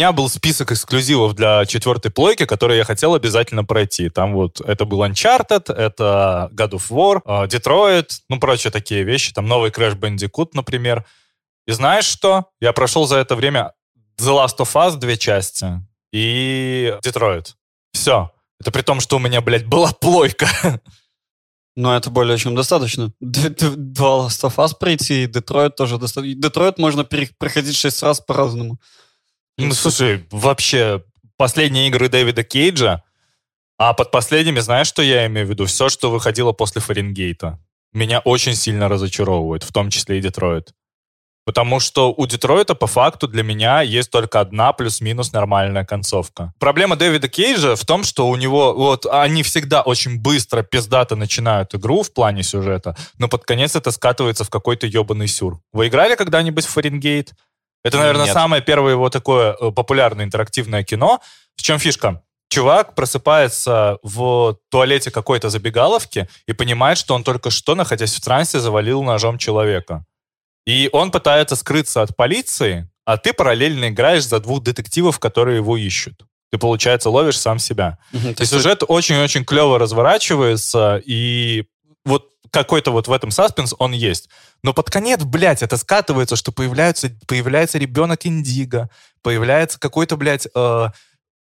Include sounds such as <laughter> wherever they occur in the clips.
меня был список эксклюзивов для четвертой плойки, которые я хотел обязательно пройти. Там вот это был Uncharted, это God of War, э, Detroit, ну, прочие такие вещи. Там новый Crash Bandicoot, например. И знаешь что? Я прошел за это время The Last of Us две части и Detroit. Все. Это при том, что у меня, блядь, была плойка. Но это более чем достаточно. Два Last of Us пройти, и Детройт тоже достаточно. Детройт можно проходить шесть раз по-разному. Ну, слушай, вообще, последние игры Дэвида Кейджа, а под последними, знаешь, что я имею в виду? Все, что выходило после Фаренгейта. Меня очень сильно разочаровывает, в том числе и Детройт. Потому что у Детройта по факту для меня есть только одна плюс-минус нормальная концовка. Проблема Дэвида Кейджа в том, что у него вот они всегда очень быстро пиздато начинают игру в плане сюжета, но под конец это скатывается в какой-то ебаный сюр. Вы играли когда-нибудь в Фаренгейт? Это, наверное, Нет. самое первое его такое э, популярное интерактивное кино. В чем фишка? Чувак просыпается в туалете какой-то забегаловки и понимает, что он только что, находясь в трансе, завалил ножом человека. И он пытается скрыться от полиции, а ты параллельно играешь за двух детективов, которые его ищут. Ты, получается, ловишь сам себя. Угу, и сюжет очень-очень клево разворачивается, и вот какой-то вот в этом саспенс он есть. Но под конец, блядь, это скатывается, что появляется, появляется ребенок Индиго, появляется какой-то, блядь, э,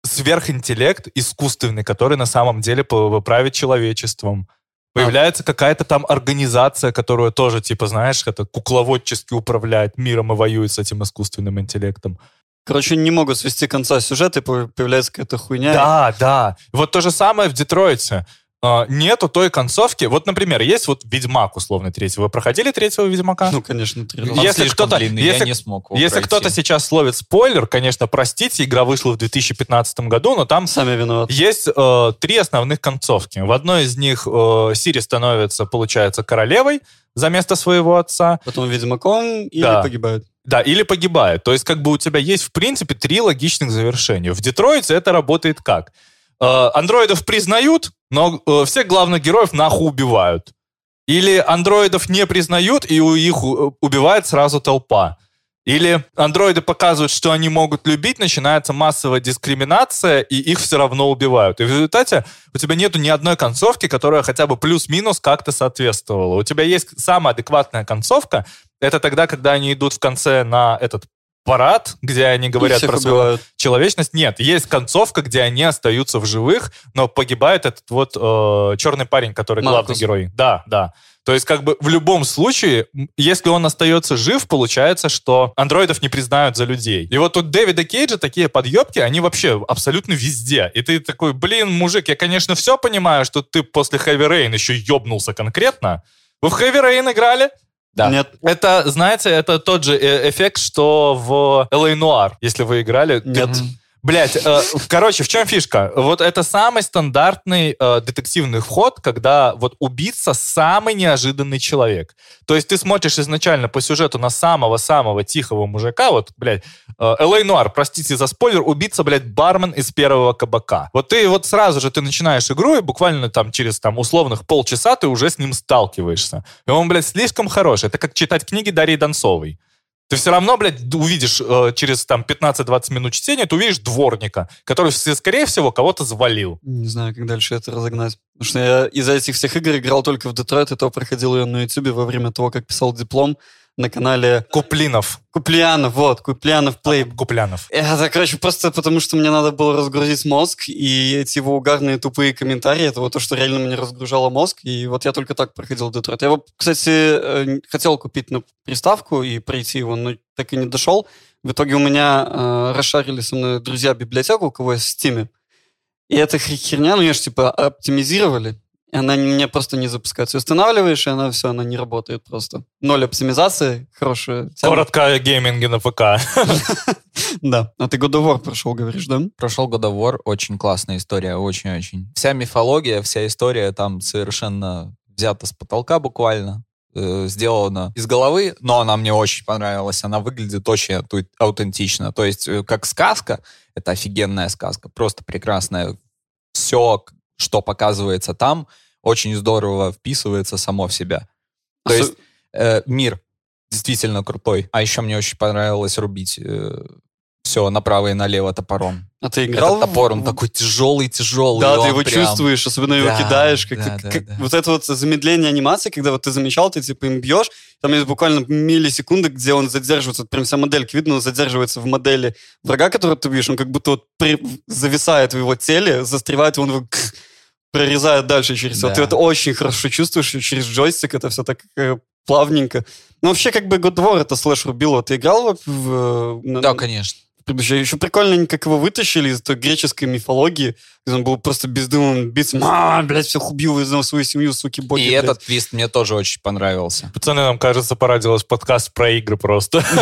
сверхинтеллект искусственный, который на самом деле правит человечеством. Появляется какая-то там организация, которая тоже, типа, знаешь, это кукловодчески управляет миром и воюет с этим искусственным интеллектом. Короче, не могут свести конца сюжета, и появляется какая-то хуйня. Да, да. Вот то же самое в Детройте. Uh, нету той концовки. Вот, например, есть вот Ведьмак, условно, третьего. Вы проходили третьего Ведьмака? Ну, конечно, три. Если кто-то, длинный, если, я не смог Если кто-то сейчас словит спойлер, конечно, простите, игра вышла в 2015 году, но там Сами виноваты. есть uh, три основных концовки. В одной из них uh, Сири становится, получается, королевой за место своего отца. Потом Ведьмаком или да. погибает. Да, или погибает. То есть как бы у тебя есть, в принципе, три логичных завершения. В Детройте это работает как? Э, андроидов признают, но э, всех главных героев нахуй убивают. Или андроидов не признают, и у их э, убивает сразу толпа. Или андроиды показывают, что они могут любить, начинается массовая дискриминация, и их все равно убивают. И в результате у тебя нету ни одной концовки, которая хотя бы плюс-минус как-то соответствовала. У тебя есть самая адекватная концовка, это тогда, когда они идут в конце на этот парад, где они говорят про свою убивают. человечность. Нет, есть концовка, где они остаются в живых, но погибает этот вот э, черный парень, который Маркус. главный герой. Да, да. То есть, как бы в любом случае, если он остается жив, получается, что андроидов не признают за людей. И вот у Дэвида Кейджа такие подъебки, они вообще абсолютно везде. И ты такой, блин, мужик, я, конечно, все понимаю, что ты после Heavy Rain еще ебнулся конкретно. Вы в Heavy Rain играли? Да. Нет. Это, знаете, это тот же э, эффект, что в LA Noir, если вы играли. Нет. Ты, Блять, э, короче, в чем фишка? Вот это самый стандартный э, детективный вход, когда вот убийца самый неожиданный человек. То есть ты смотришь изначально по сюжету на самого-самого тихого мужика, вот, блядь, э, Элей Нуар, простите за спойлер, убийца, блядь, бармен из первого кабака. Вот ты вот сразу же ты начинаешь игру, и буквально там через там условных полчаса ты уже с ним сталкиваешься. И он, блядь, слишком хороший. Это как читать книги Дарьи Донцовой. Ты все равно, блядь, увидишь э, через там 15-20 минут чтения, ты увидишь дворника, который, скорее всего, кого-то завалил. Не знаю, как дальше это разогнать. Потому что я из-за этих всех игр играл только в Детройт, и то проходил ее на Ютубе во время того, как писал диплом на канале... Куплинов. Куплянов, вот, Куплянов Плей. А, Куплянов. Это, короче, просто потому, что мне надо было разгрузить мозг, и эти его угарные тупые комментарии, это вот то, что реально мне разгружало мозг, и вот я только так проходил Детройт. Я, кстати, э, хотел купить на приставку и пройти его, но так и не дошел. В итоге у меня э, расшарили со мной друзья библиотеку, у кого есть в Стиме. И эта херня, ну, ее же, типа, оптимизировали. И она мне просто не запускается. Устанавливаешь, и она все, она не работает просто. Ноль оптимизации, хорошая. Коротко о гейминге на ПК. <laughs> Да. А ты God of War прошел, говоришь, да? Прошел God of War. Очень классная история, очень-очень. Вся мифология, вся история там совершенно взята с потолка буквально э, сделана из головы, но она мне очень понравилась. Она выглядит очень аутентично. То есть, э, как сказка, это офигенная сказка, просто прекрасная. Все, что показывается там, очень здорово вписывается само в себя. То есть э, мир действительно крутой. А еще мне очень понравилось рубить э, все направо и налево топором. А ты играл? Этот топор, он такой тяжелый, тяжелый. Да, ты его прям- чувствуешь, особенно его Да, кидаешь. Как, да, ты- да, как- да. Вот это вот замедление анимации, когда вот ты замечал, ты типа им бьешь, там есть буквально миллисекунды, где он задерживается, вот прям вся моделька видно, он задерживается в модели врага, которого ты бьешь, он как будто вот при- зависает в его теле, застревает, и он его прорезает дальше через. Да. Ты это очень хорошо чувствуешь, и через джойстик это все так э, плавненько. Ну, вообще, как бы God of War это слэшер убило. Ты играл в, в- на- Да, конечно. предыдущее. Еще прикольно, они как его вытащили из той греческой мифологии, где он был просто бездумным биться. А, блядь, всех убил из свою семью, суки, боги. И блядь». этот твист мне тоже очень понравился. Пацаны, нам кажется, пора делать подкаст про игры просто. <laughs>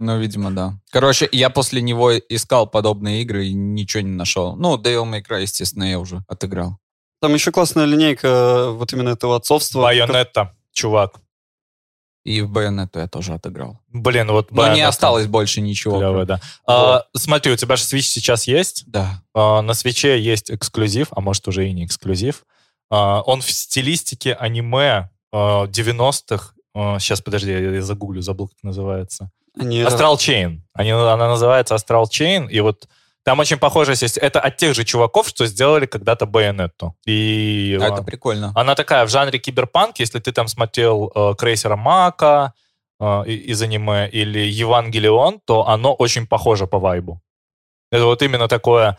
Ну, видимо, да. Короче, я после него искал подобные игры и ничего не нашел. Ну, Devil May Cry, естественно, я уже отыграл. Там еще классная линейка э, вот именно этого отцовства. Байонетта, чувак. И в Bayonetta я тоже отыграл. Блин, вот Но не осталось больше ничего. клёвая, да. А, смотри, у тебя же Switch сейчас есть. Да. А, на свече есть эксклюзив, а может уже и не эксклюзив. А, он в стилистике аниме а, 90-х. А, сейчас, подожди, я, я загуглю, забыл, как называется. Astral Chain. Они, она называется Astral Chain, и вот там очень похожесть есть. Это от тех же чуваков, что сделали когда-то Байонетту. И А а, это прикольно. она такая в жанре киберпанк, если ты там смотрел э, Крейсера Мака э, из аниме или Евангелион, то оно очень похоже по вайбу. Это вот именно такое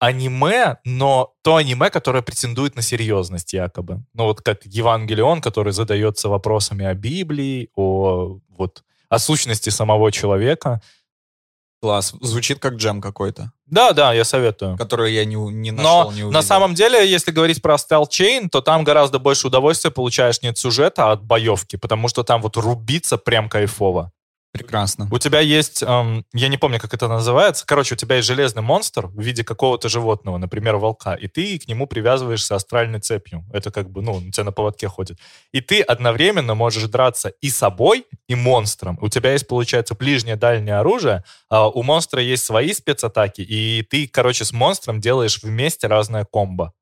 аниме, но то аниме, которое претендует на серьезность якобы. Ну вот как Евангелион, который задается вопросами о Библии, о вот о сущности самого человека. Класс. Звучит как джем какой-то, Да, да, я советую. который я не, не нашел, Но не увидел. на самом деле, если говорить про Style Chain, то там гораздо больше удовольствия получаешь не от сюжета, а от боевки, потому что там вот рубиться прям кайфово. Прекрасно. У тебя есть, эм, я не помню, как это называется, короче, у тебя есть железный монстр в виде какого-то животного, например, волка, и ты к нему привязываешься астральной цепью. Это как бы, ну, у тебя на поводке ходит. И ты одновременно можешь драться и собой, и монстром. У тебя есть, получается, ближнее, дальнее оружие, а у монстра есть свои спецатаки, и ты, короче, с монстром делаешь вместе разное комбо.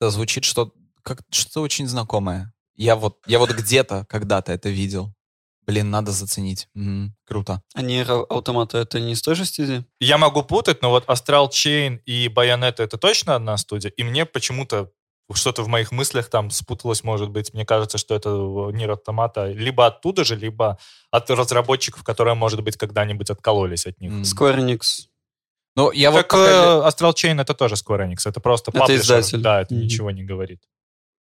Это звучит что как что очень знакомое. Я вот, я вот где-то когда-то это видел. Блин, надо заценить. Мгм, круто. А Нейро Автомата это не из той же стези? Я могу путать, но вот Astral Chain и Bayonetta это точно одна студия, и мне почему-то что-то в моих мыслях там спуталось, может быть. Мне кажется, что это Нир Автомата либо оттуда же, либо от разработчиков, которые, может быть, когда-нибудь откололись от них. Square Enix. Ну, я вот Как пока, э, Astral Chain это тоже Square Enix, это просто Это паблишер. издатель. Да, это Мгм. ничего не говорит.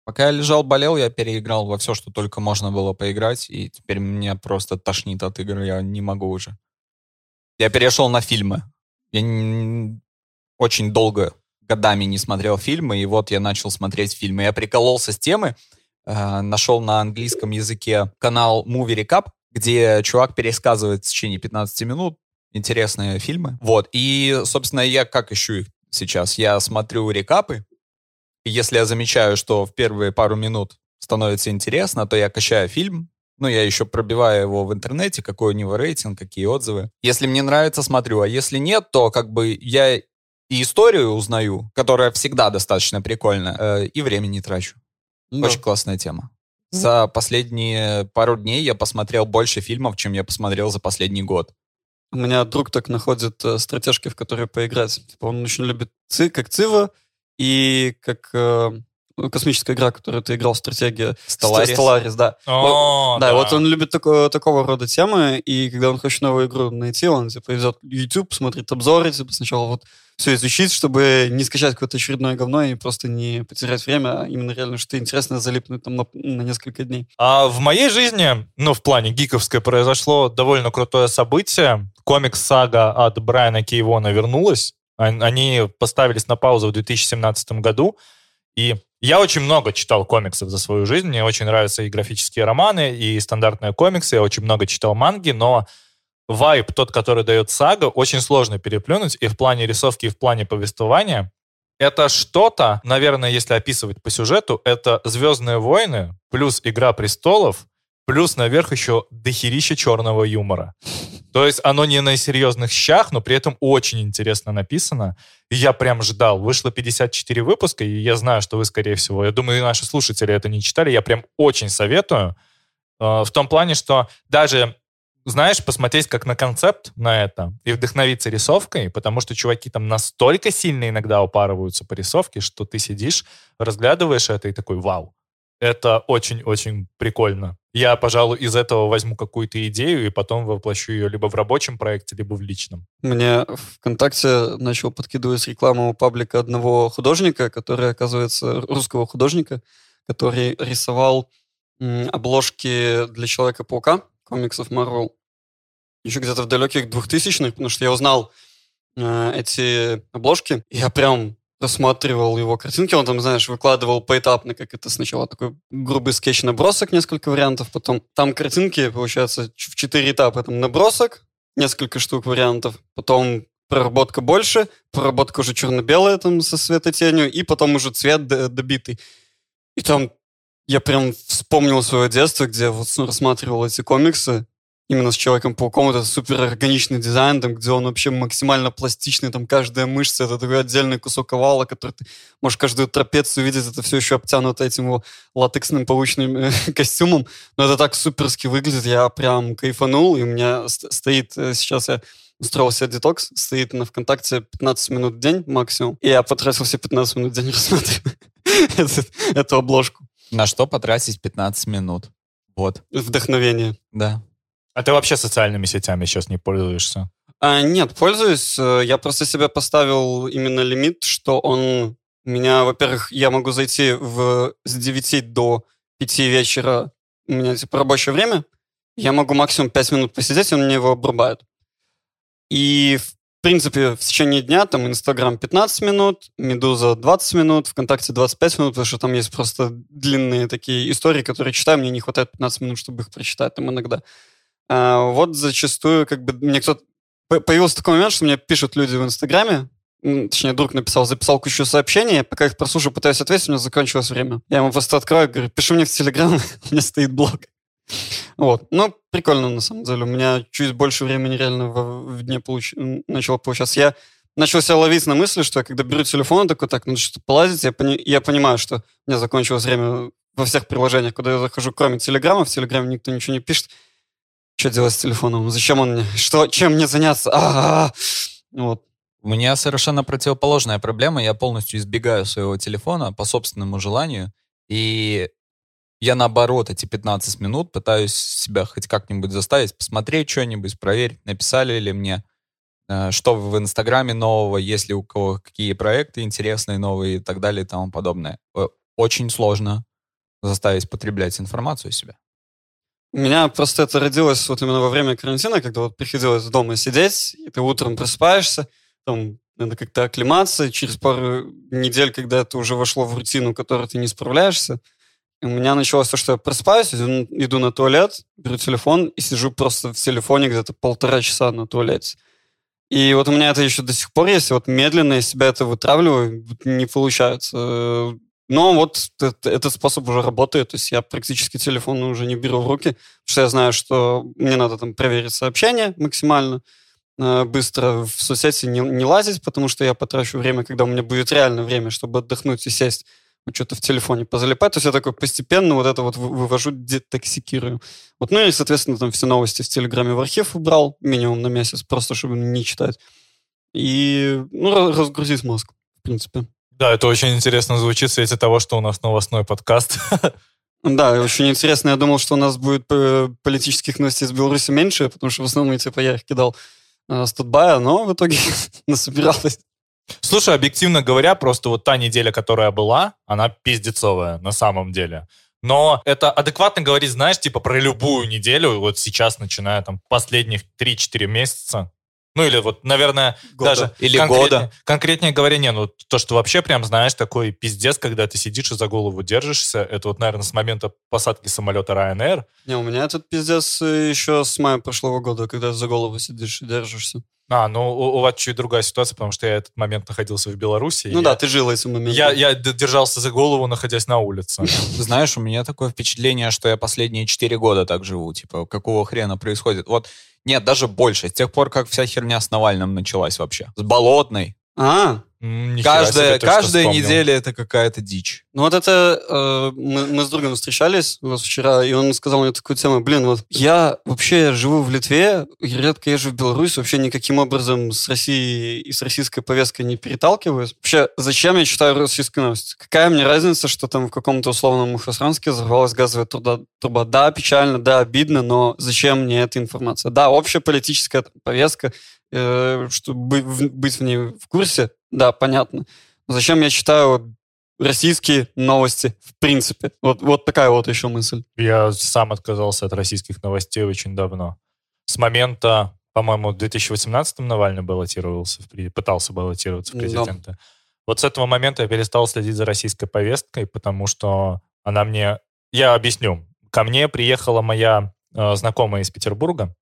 Пока я лежал, болел, я переиграл во все, что только можно было поиграть, и теперь меня просто тошнит от игр, я не могу уже. Я перешел на фильмы. Я н- очень долго, годами не смотрел фильмы, и вот я начал смотреть фильмы. Я прикололся с темы, э, нашел на английском языке канал Movie Recap, где чувак пересказывает в течение 15 минут интересные фильмы. Вот, и, собственно, я как ищу их сейчас? Я смотрю рекапы, если я замечаю, что в первые пару минут становится интересно, то я качаю фильм, ну, я еще пробиваю его в интернете, какой у него рейтинг, какие отзывы. Если мне нравится, смотрю, а если нет, то как бы я и историю узнаю, которая всегда достаточно прикольная, э, и время не трачу. Да. Очень классная тема. За последние пару дней я посмотрел больше фильмов, чем я посмотрел за последний год. У меня друг так находит э, стратежки, в которые поиграть. Типа он очень любит ци, как Цива и как э, ну, космическая игра, которую ты играл, стратегия. Stellaris. Stellaris, да. О, да, вот он любит такое, такого рода темы, и когда он хочет новую игру найти, он типа идет YouTube, смотрит обзоры, типа сначала вот все изучить, чтобы не скачать какое-то очередное говно и просто не потерять время, а именно реально что-то интересное залипнуть там на, на несколько дней. А в моей жизни, ну, в плане гиковской, произошло довольно крутое событие. Комикс-сага от Брайана Кейвона вернулась. Они поставились на паузу в 2017 году. И я очень много читал комиксов за свою жизнь. Мне очень нравятся и графические романы, и стандартные комиксы. Я очень много читал манги, но вайб, тот, который дает сага, очень сложно переплюнуть и в плане рисовки, и в плане повествования. Это что-то, наверное, если описывать по сюжету, это «Звездные войны» плюс «Игра престолов», плюс наверх еще дохерища черного юмора. То есть оно не на серьезных щах, но при этом очень интересно написано. И я прям ждал. Вышло 54 выпуска, и я знаю, что вы, скорее всего, я думаю, и наши слушатели это не читали. Я прям очень советую. Э, В том плане, что даже знаешь, посмотреть как на концепт на это и вдохновиться рисовкой, потому что чуваки там настолько сильно иногда упарываются по рисовке, что ты сидишь, разглядываешь это и такой, вау, это очень-очень прикольно. Я, пожалуй, из этого возьму какую-то идею и потом воплощу ее либо в рабочем проекте, либо в личном. Мне ВКонтакте начал подкидывать рекламу паблика одного художника, который, оказывается, русского художника, который рисовал обложки для Человека-паука, комиксов Marvel, еще где-то в далеких 2000-х, потому что я узнал э, эти обложки, я прям рассматривал его картинки, он там, знаешь, выкладывал поэтапно, как это сначала такой грубый скетч-набросок, несколько вариантов, потом там картинки, получается, в четыре этапа. Там набросок, несколько штук вариантов, потом проработка больше, проработка уже черно-белая там со светотенью, и потом уже цвет добитый. И там я прям вспомнил свое детство, где вот рассматривал эти комиксы, именно с Человеком-пауком, это супер органичный дизайн, там, где он вообще максимально пластичный, там каждая мышца, это такой отдельный кусок овала, который ты можешь каждую трапецию видеть, это все еще обтянуто этим его латексным паучным э, <laughs> костюмом, но это так суперски выглядит, я прям кайфанул, и у меня стоит, э, сейчас я устроил себе детокс, стоит на ВКонтакте 15 минут в день максимум, и я потратил все 15 минут в день <laughs> рассматривая эту обложку. На что потратить 15 минут? Вот. Вдохновение. Да. А ты вообще социальными сетями сейчас не пользуешься? А, нет, пользуюсь. Я просто себе поставил именно лимит, что он меня, во-первых, я могу зайти в, с 9 до 5 вечера, у меня типа рабочее время, я могу максимум 5 минут посидеть, и он мне его обрубает. И, в принципе, в течение дня там Инстаграм 15 минут, Медуза 20 минут, ВКонтакте 25 минут, потому что там есть просто длинные такие истории, которые читаю, мне не хватает 15 минут, чтобы их прочитать там иногда. А, вот зачастую как бы мне кто-то... Появился такой момент, что мне пишут люди в Инстаграме, точнее, друг написал, записал кучу сообщений, пока их прослушаю, пытаюсь ответить, у меня закончилось время. Я ему просто открою, говорю, пиши мне в Телеграм, <laughs> у меня стоит блог. Вот. Ну, прикольно, на самом деле. У меня чуть больше времени реально в, в дне получ... начало получаться. Я начал себя ловить на мысли, что я когда беру телефон, такой, так, надо что-то полазить, я, пони... я понимаю, что у меня закончилось время во всех приложениях, куда я захожу, кроме Телеграма. В Телеграме никто ничего не пишет. Что делать с телефоном? Зачем он мне? Что, чем мне заняться? А-а-а! Вот. У меня совершенно противоположная проблема. Я полностью избегаю своего телефона по собственному желанию. И я наоборот эти 15 минут пытаюсь себя хоть как-нибудь заставить посмотреть что-нибудь, проверить, написали ли мне, э, что в Инстаграме нового, есть ли у кого какие проекты интересные новые и так далее и тому подобное. Э, очень сложно заставить потреблять информацию себя. У меня просто это родилось вот именно во время карантина, когда вот приходилось дома сидеть, и ты утром просыпаешься, там надо как-то оклематься, через пару недель, когда это уже вошло в рутину, которой ты не справляешься, у меня началось то, что я просыпаюсь, иду, иду на туалет, беру телефон и сижу просто в телефоне где-то полтора часа на туалете. И вот у меня это еще до сих пор есть, вот медленно из себя это вытравливаю, не получается. Но вот этот способ уже работает, то есть я практически телефон уже не беру в руки, потому что я знаю, что мне надо там проверить сообщение максимально э, быстро, в соцсети не, не лазить, потому что я потрачу время, когда у меня будет реально время, чтобы отдохнуть и сесть, что-то в телефоне позалипать. То есть я такой постепенно вот это вот вывожу, детоксикирую. Вот, ну и, соответственно, там все новости в Телеграме в архив убрал, минимум на месяц, просто чтобы не читать. И, ну, разгрузить мозг, в принципе. Да, это очень интересно звучит в свете того, что у нас новостной подкаст. <laughs> Да, очень интересно. Я думал, что у нас будет э, политических новостей из Беларуси меньше, потому что в основном типа я их кидал э, с Тутбая, но в итоге <laughs> насобиралось. Слушай, объективно говоря, просто вот та неделя, которая была, она пиздецовая на самом деле. Но это адекватно говорить, знаешь, типа про любую неделю, вот сейчас, начиная там последних 3-4 месяца, ну или вот, наверное, года. даже или года. Конкретнее говоря, не, ну то, что вообще прям, знаешь, такой пиздец, когда ты сидишь и за голову держишься, это вот, наверное, с момента посадки самолета Ryanair. Не, у меня этот пиздец э, еще с мая прошлого года, когда за голову сидишь и держишься. А, ну у, у вас чуть другая ситуация, потому что я этот момент находился в Беларуси. Ну да, я, ты жил этим моментом. Я, я держался за голову, находясь на улице. <laughs> Знаешь, у меня такое впечатление, что я последние четыре года так живу. Типа, какого хрена происходит? Вот нет, даже больше. С тех пор, как вся херня с Навальным началась вообще. С Болотной. А, Нифига Каждая, себе, каждая вспомнил. неделя это какая-то дичь. Ну вот это э, мы, мы с другом встречались вот вчера, и он сказал мне такую тему, блин, вот я вообще живу в Литве, и редко езжу в Беларусь, вообще никаким образом с Россией и с российской повесткой не переталкиваюсь. Вообще, зачем я читаю российскую новость? Какая мне разница, что там в каком-то условном Мухосранске взорвалась газовая труба? труба? Да, печально, да, обидно, но зачем мне эта информация? Да, общая политическая повестка, э, чтобы быть в ней в курсе, да, понятно. Но зачем я читаю вот российские новости в принципе? Вот, вот такая вот еще мысль. Я сам отказался от российских новостей очень давно. С момента, по-моему, в 2018 Навальный баллотировался, пытался баллотироваться в Да. президенты. Вот с этого момента я перестал следить за российской повесткой, потому что она мне... Я объясню. Ко мне приехала моя э, знакомая из Петербурга,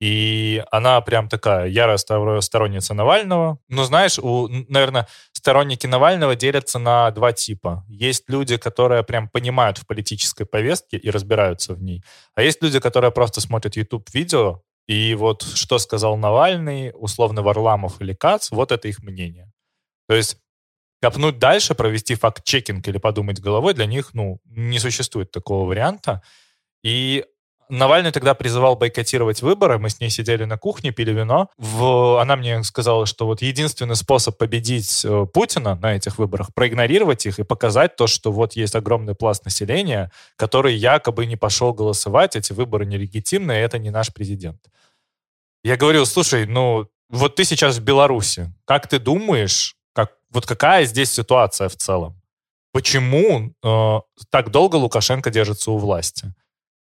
и она прям такая ярая сторо- сторонница Навального. Ну, знаешь, у, наверное, сторонники Навального делятся на два типа. Есть люди, которые прям понимают в политической повестке и разбираются в ней. А есть люди, которые просто смотрят YouTube-видео, и вот что сказал Навальный, условно Варламов или Кац, вот это их мнение. То есть копнуть дальше, провести факт-чекинг или подумать головой, для них, ну, не существует такого варианта. И Навальный тогда призывал бойкотировать выборы. Мы с ней сидели на кухне, пили вино. В... Она мне сказала, что вот единственный способ победить э, Путина на этих выборах, проигнорировать их и показать то, что вот есть огромный пласт населения, который якобы не пошел голосовать, эти выборы нелегитимны, и это не наш президент. Я говорю, слушай, ну вот ты сейчас в Беларуси. Как ты думаешь, как, вот какая здесь ситуация в целом? Почему э, так долго Лукашенко держится у власти?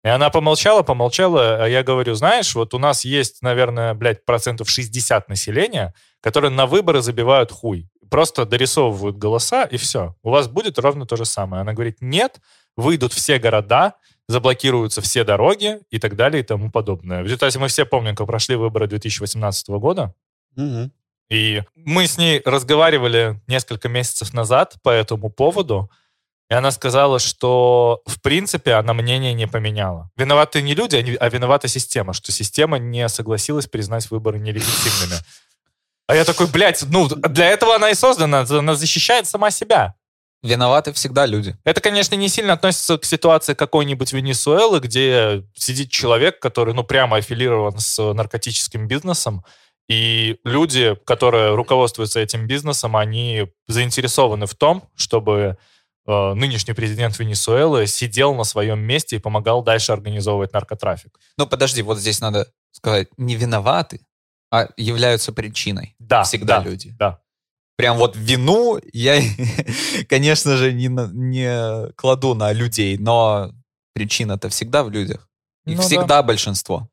И она помолчала, помолчала, а я говорю, знаешь, вот у нас есть, наверное, блядь, процентов 60 населения, которые на выборы забивают хуй. Просто дорисовывают голоса, и все. У вас будет ровно то же самое. Она говорит, нет, выйдут все города, заблокируются все дороги и так далее и тому подобное. В результате мы все помним, как прошли выборы 2018 года, Мгм. и мы с ней разговаривали несколько месяцев назад по этому поводу, и она сказала, что, в принципе, она мнение не поменяла. Виноваты не люди, а виновата система, что система не согласилась признать выборы нелегитимными. А я такой, блядь, ну, для этого она и создана, она защищает сама себя. Виноваты всегда люди. Это, конечно, не сильно относится к ситуации какой-нибудь Венесуэлы, где сидит человек, который, ну, прямо аффилирован с наркотическим бизнесом, и люди, которые руководствуются этим бизнесом, они заинтересованы в том, чтобы нынешний президент Венесуэлы сидел на своем месте и помогал дальше организовывать наркотрафик. Ну, подожди, вот здесь надо сказать, не виноваты, а являются причиной. Да, Всегда да, люди. да. Прям вот вину я, <laughs> конечно же, не, не кладу на людей, но причина-то всегда в людях. Их Ну да. всегда большинство.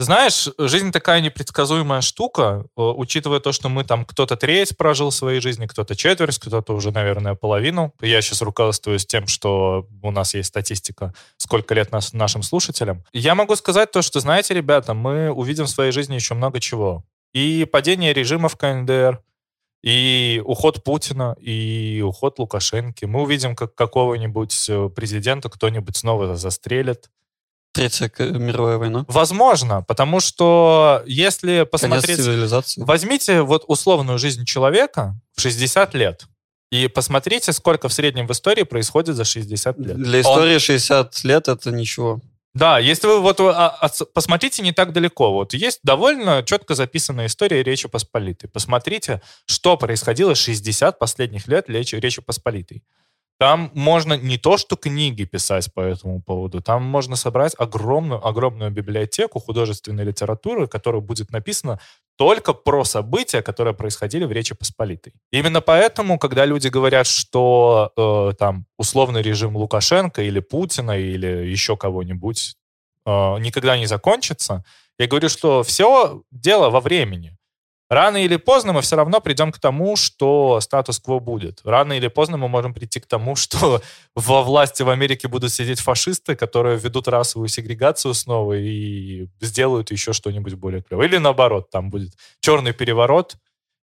Знаешь, жизнь такая непредсказуемая штука, э, учитывая то, что мы там кто-то треть прожил своей жизни, кто-то четверть, кто-то уже, наверное, половину. Я сейчас руководствуюсь тем, что у нас есть статистика, сколько лет нас, нашим слушателям. Я могу сказать то, что, знаете, ребята, мы увидим в своей жизни еще много чего. И падение режима в КНДР, и уход Путина, и уход Лукашенко. Мы увидим, как какого-нибудь э, президента кто-нибудь снова застрелит. Третья мировая война. Возможно, потому что если посмотреть... Возьмите вот условную жизнь человека в 60 лет и посмотрите, сколько в среднем в истории происходит за 60 лет. Для истории 60 лет это ничего. Да, если вы вот а, а, посмотрите не так далеко, вот есть довольно четко записанная история Речи Посполитой. Посмотрите, что происходило 60 последних лет Речи, Речи Посполитой. Там можно не то, что книги писать по этому поводу, там можно собрать огромную, огромную библиотеку художественной литературы, которая будет написана только про события, которые происходили в Речи Посполитой. Именно поэтому, когда люди говорят, что э, там условный режим Лукашенко или Путина или еще кого-нибудь э, никогда не закончится, я говорю, что все дело во времени. Рано или поздно мы все равно придем к тому, что статус-кво будет. Рано или поздно мы можем прийти к тому, <laughs> что во власти в Америке будут сидеть фашисты, которые введут расовую сегрегацию снова и сделают еще что-нибудь более клевое. Или наоборот, там будет черный переворот,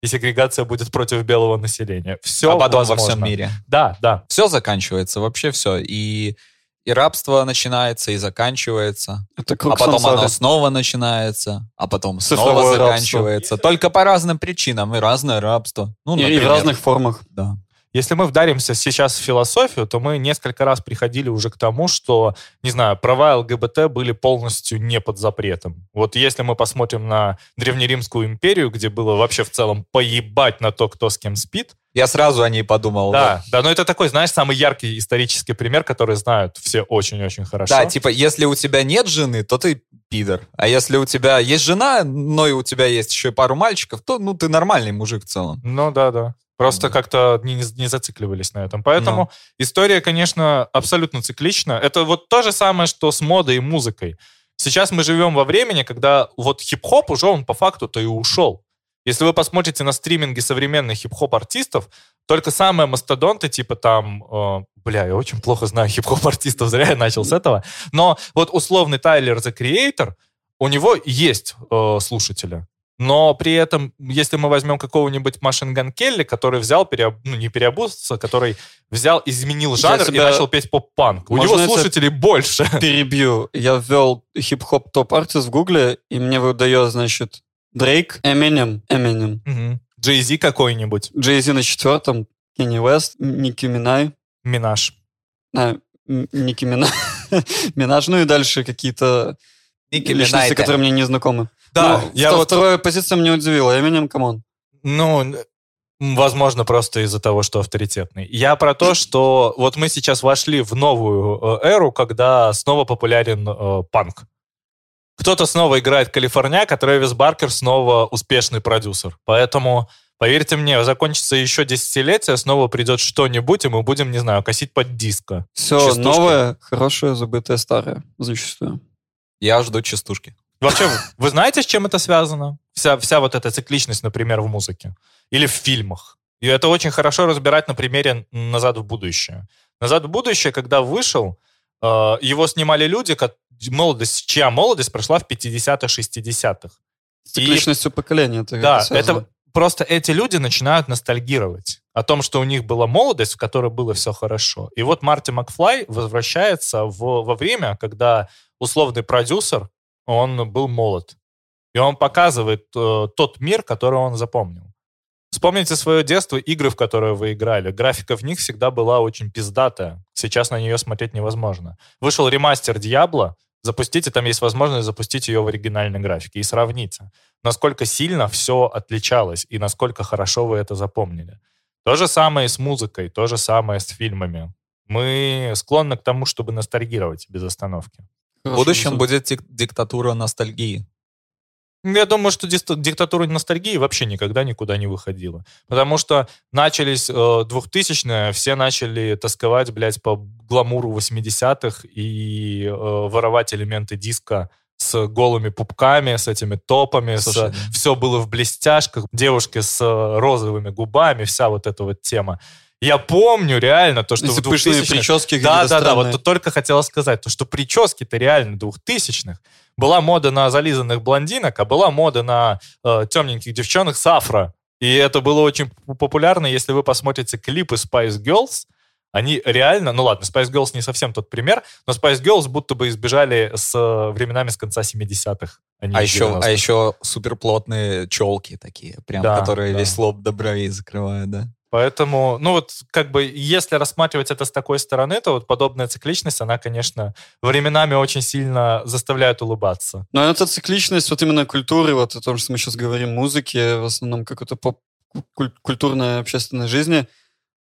и сегрегация будет против белого населения. Все а потом во возможно. всем мире. Да, да. Все заканчивается, вообще все. И и рабство начинается и заканчивается. Это круг а потом сансары. оно снова начинается, а потом Цифровое снова рабство. заканчивается. Только по разным причинам и разное рабство. Ну, И- и, в например, разных формах. Да. Если мы вдаримся сейчас в философию, то мы несколько раз приходили уже к тому, что, не знаю, права ЛГБТ были полностью не под запретом. Вот если мы посмотрим на Древнеримскую империю, где было вообще в целом поебать на то, кто с кем спит, Я сразу о ней подумал. да, да, но это такой, знаешь, самый яркий исторический пример, который знают все очень-очень хорошо. Да, типа, если у тебя нет жены, то ты пидор. А если у тебя есть жена, но и у тебя есть еще и пару мальчиков, то, ну, ты нормальный мужик в целом. Ну да, да. Просто Да. как-то не, не зацикливались на этом. Поэтому Ну. история, конечно, абсолютно циклична. Это вот то же самое, что с модой и музыкой. Сейчас мы живем во времени, когда вот хип-хоп уже он по факту-то и ушел. Если вы посмотрите на стриминги современных хип-хоп-артистов, только самые мастодонты, типа там, э, бля, я очень плохо знаю хип-хоп-артистов, зря я начал с этого, но вот условный Тайлер The Creator, у него есть э, слушатели. Но при этом, если мы возьмем какого-нибудь Машин Ган Келли, который взял, переоб- ну не переобулся, который взял, изменил Я жанр и начал петь поп-панк. У него слушателей больше. Перебью. Я ввел хип-хоп топ-артист в гугле, и мне выдает, значит, Дрейк, Эминем, Эминем. Джей Зи какой-нибудь, Джей Зи на четвертом, Кенни Уэст, Ники Минай, Минаж. а, Ники Минай, <laughs> Минаж, ну и дальше какие-то Ники личности, Минайте. которые мне не знакомы. Да, Ну, я вот, Вторая позиция меня удивила. Эминем, come on. ну, возможно, просто из-за того, что авторитетный. Я про то, что вот мы сейчас вошли в новую э, эру, когда снова популярен э, панк. Кто-то снова играет Калифорняк, а Трэвис Баркер снова успешный продюсер. Поэтому, поверьте мне, закончится еще десятилетие, снова придет что-нибудь, и мы будем, не знаю, косить под диско. Все Частушки. новое, хорошее, забытое, старое. Зачастую. Я жду частушки. Вообще, вы знаете, с чем это связано? Вся, вся вот эта цикличность, например, в музыке или в фильмах. И это очень хорошо разбирать на примере «Назад в будущее». «Назад в будущее», когда вышел, э, его снимали люди, молодость, чья молодость прошла в 50-х, 60-х. С цикличностью поколения. Это Да, связано. это просто эти люди начинают ностальгировать о том, что у них была молодость, в которой было все хорошо. И вот Марти Макфлай возвращается в, во время, когда условный продюсер, он был молод. И он показывает э, тот мир, который он запомнил. Вспомните свое детство, игры, в которые вы играли. Графика в них всегда была очень пиздатая. Сейчас на нее смотреть невозможно. Вышел ремастер Диабло. Запустите, там есть возможность запустить ее в оригинальной графике и сравните насколько сильно все отличалось и насколько хорошо вы это запомнили. То же самое и с музыкой, то же самое с фильмами. Мы склонны к тому, чтобы ностальгировать без остановки. В будущем будет дик- диктатура ностальгии. Я думаю, что диктатура ностальгии вообще никогда никуда не выходила. Потому что начались э, 2000-е, все начали тосковать, блядь, по гламуру 80-х и э, воровать элементы диска с голыми пупками, с этими топами, Слушай, с, да. все было в блестяшках, девушки с э, розовыми губами, вся вот эта вот тема. Я помню реально то, что Эти в пышные 2000-х прически да, какие-то да, да, вот только хотела сказать, то, что прически-то реально двухтысячных. Была мода на зализанных блондинок, а была мода на э, темненьких девчонок с афро. И это было очень популярно, если вы посмотрите клипы Spice Girls, они реально, ну ладно, Spice Girls не совсем тот пример, но Spice Girls будто бы избежали с э, временами с конца 70-х. не А из еще, 90-х. а еще суперплотные челки такие, прям, Да, которые да. весь лоб до бровей закрывают, да? Поэтому, ну вот, как бы, если рассматривать это с такой стороны, то вот подобная цикличность, она, конечно, временами очень сильно заставляет улыбаться. Но эта цикличность вот именно культуры, вот о том, что мы сейчас говорим, музыки, в основном какой-то поп куль- культурной общественной жизни,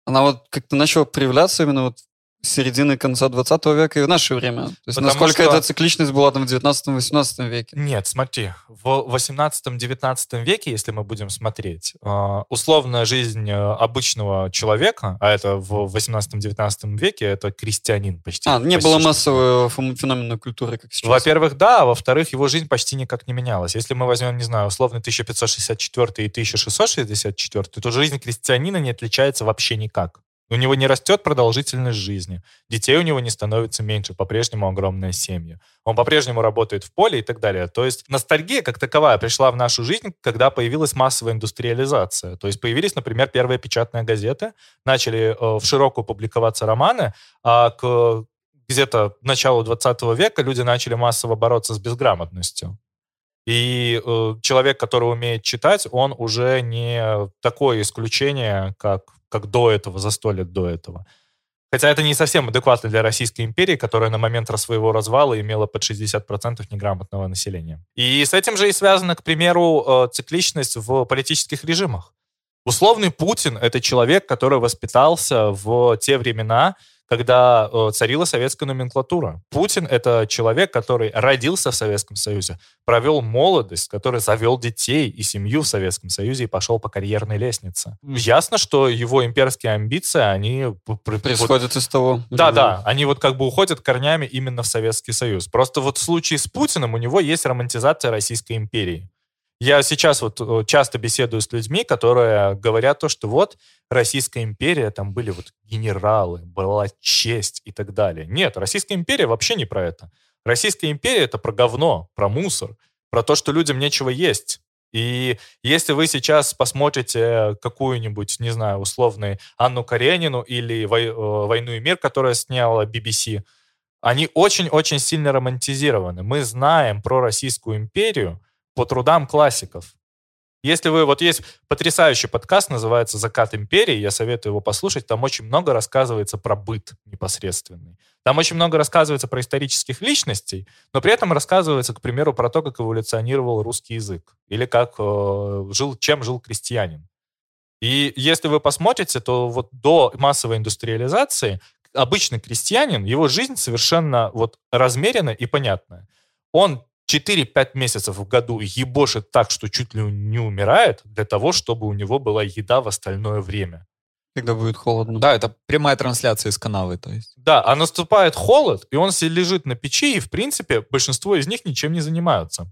она вот как-то начала проявляться именно вот середины конца 20 века и в наше время. То есть Потому насколько что- эта цикличность была там в 19-18 веке. Нет, смотри, в 18-19 веке, если мы будем смотреть, э, условная жизнь э, обычного человека, а это в 18-19 веке, это крестьянин почти. А, не почти было массового феномена культуры, как сейчас. Во-первых, да, а во-вторых, его жизнь почти никак не менялась. Если мы возьмем, не знаю, условно 1564 и 1664, то жизнь крестьянина не отличается вообще никак. У него не растет продолжительность жизни. Детей у него не становится меньше, по-прежнему огромная семья. Он по-прежнему работает в поле и так далее. То есть ностальгия как таковая пришла в нашу жизнь, когда появилась массовая индустриализация. То есть появились, например, первые печатные газеты, начали э, в широкую публиковаться романы, а к где-то началу 20 века люди начали массово бороться с безграмотностью. И э, человек, который умеет читать, он уже не такое исключение, как, как до этого, за сто лет до этого. Хотя это не совсем адекватно для Российской империи, которая на момент своего развала имела под 60% неграмотного населения. И с этим же и связана, к примеру, э, цикличность в политических режимах. Условный Путин — это человек, который воспитался в те времена, когда э, царила советская номенклатура. Путин — это человек, который родился в Советском Союзе, провел молодость, который завел детей и семью в Советском Союзе и пошел по карьерной лестнице. Ясно, что его имперские амбиции, они... Происходят вот, из того. Да, да, они вот как бы уходят корнями именно в Советский Союз. Просто вот в случае с Путиным у него есть романтизация Российской империи. Я сейчас вот часто беседую с людьми, которые говорят то, что вот Российская империя, там были вот генералы, была честь и так далее. Нет, Российская империя вообще не про это. Российская империя — это про говно, про мусор, про то, что людям нечего есть. И если вы сейчас посмотрите какую-нибудь, не знаю, условную Анну Каренину или «Войну и мир», которая сняла BBC, они очень-очень сильно романтизированы. Мы знаем про Российскую империю, по трудам классиков. Если вы... Вот есть потрясающий подкаст, называется «Закат империи», я советую его послушать. Там очень много рассказывается про быт непосредственный. Там очень много рассказывается про исторических личностей, но при этом рассказывается, к примеру, про то, как эволюционировал русский язык или как э, жил, чем жил крестьянин. И если вы посмотрите, то вот до массовой индустриализации обычный крестьянин, его жизнь совершенно вот размеренная и понятная. Он 4-5 месяцев в году ебошит так, что чуть ли не умирает, для того, чтобы у него была еда в остальное время. Когда будет холодно. Да, это прямая трансляция из канавы, то есть. Да, а наступает холод, и он себе лежит на печи, и, в принципе, большинство из них ничем не занимаются.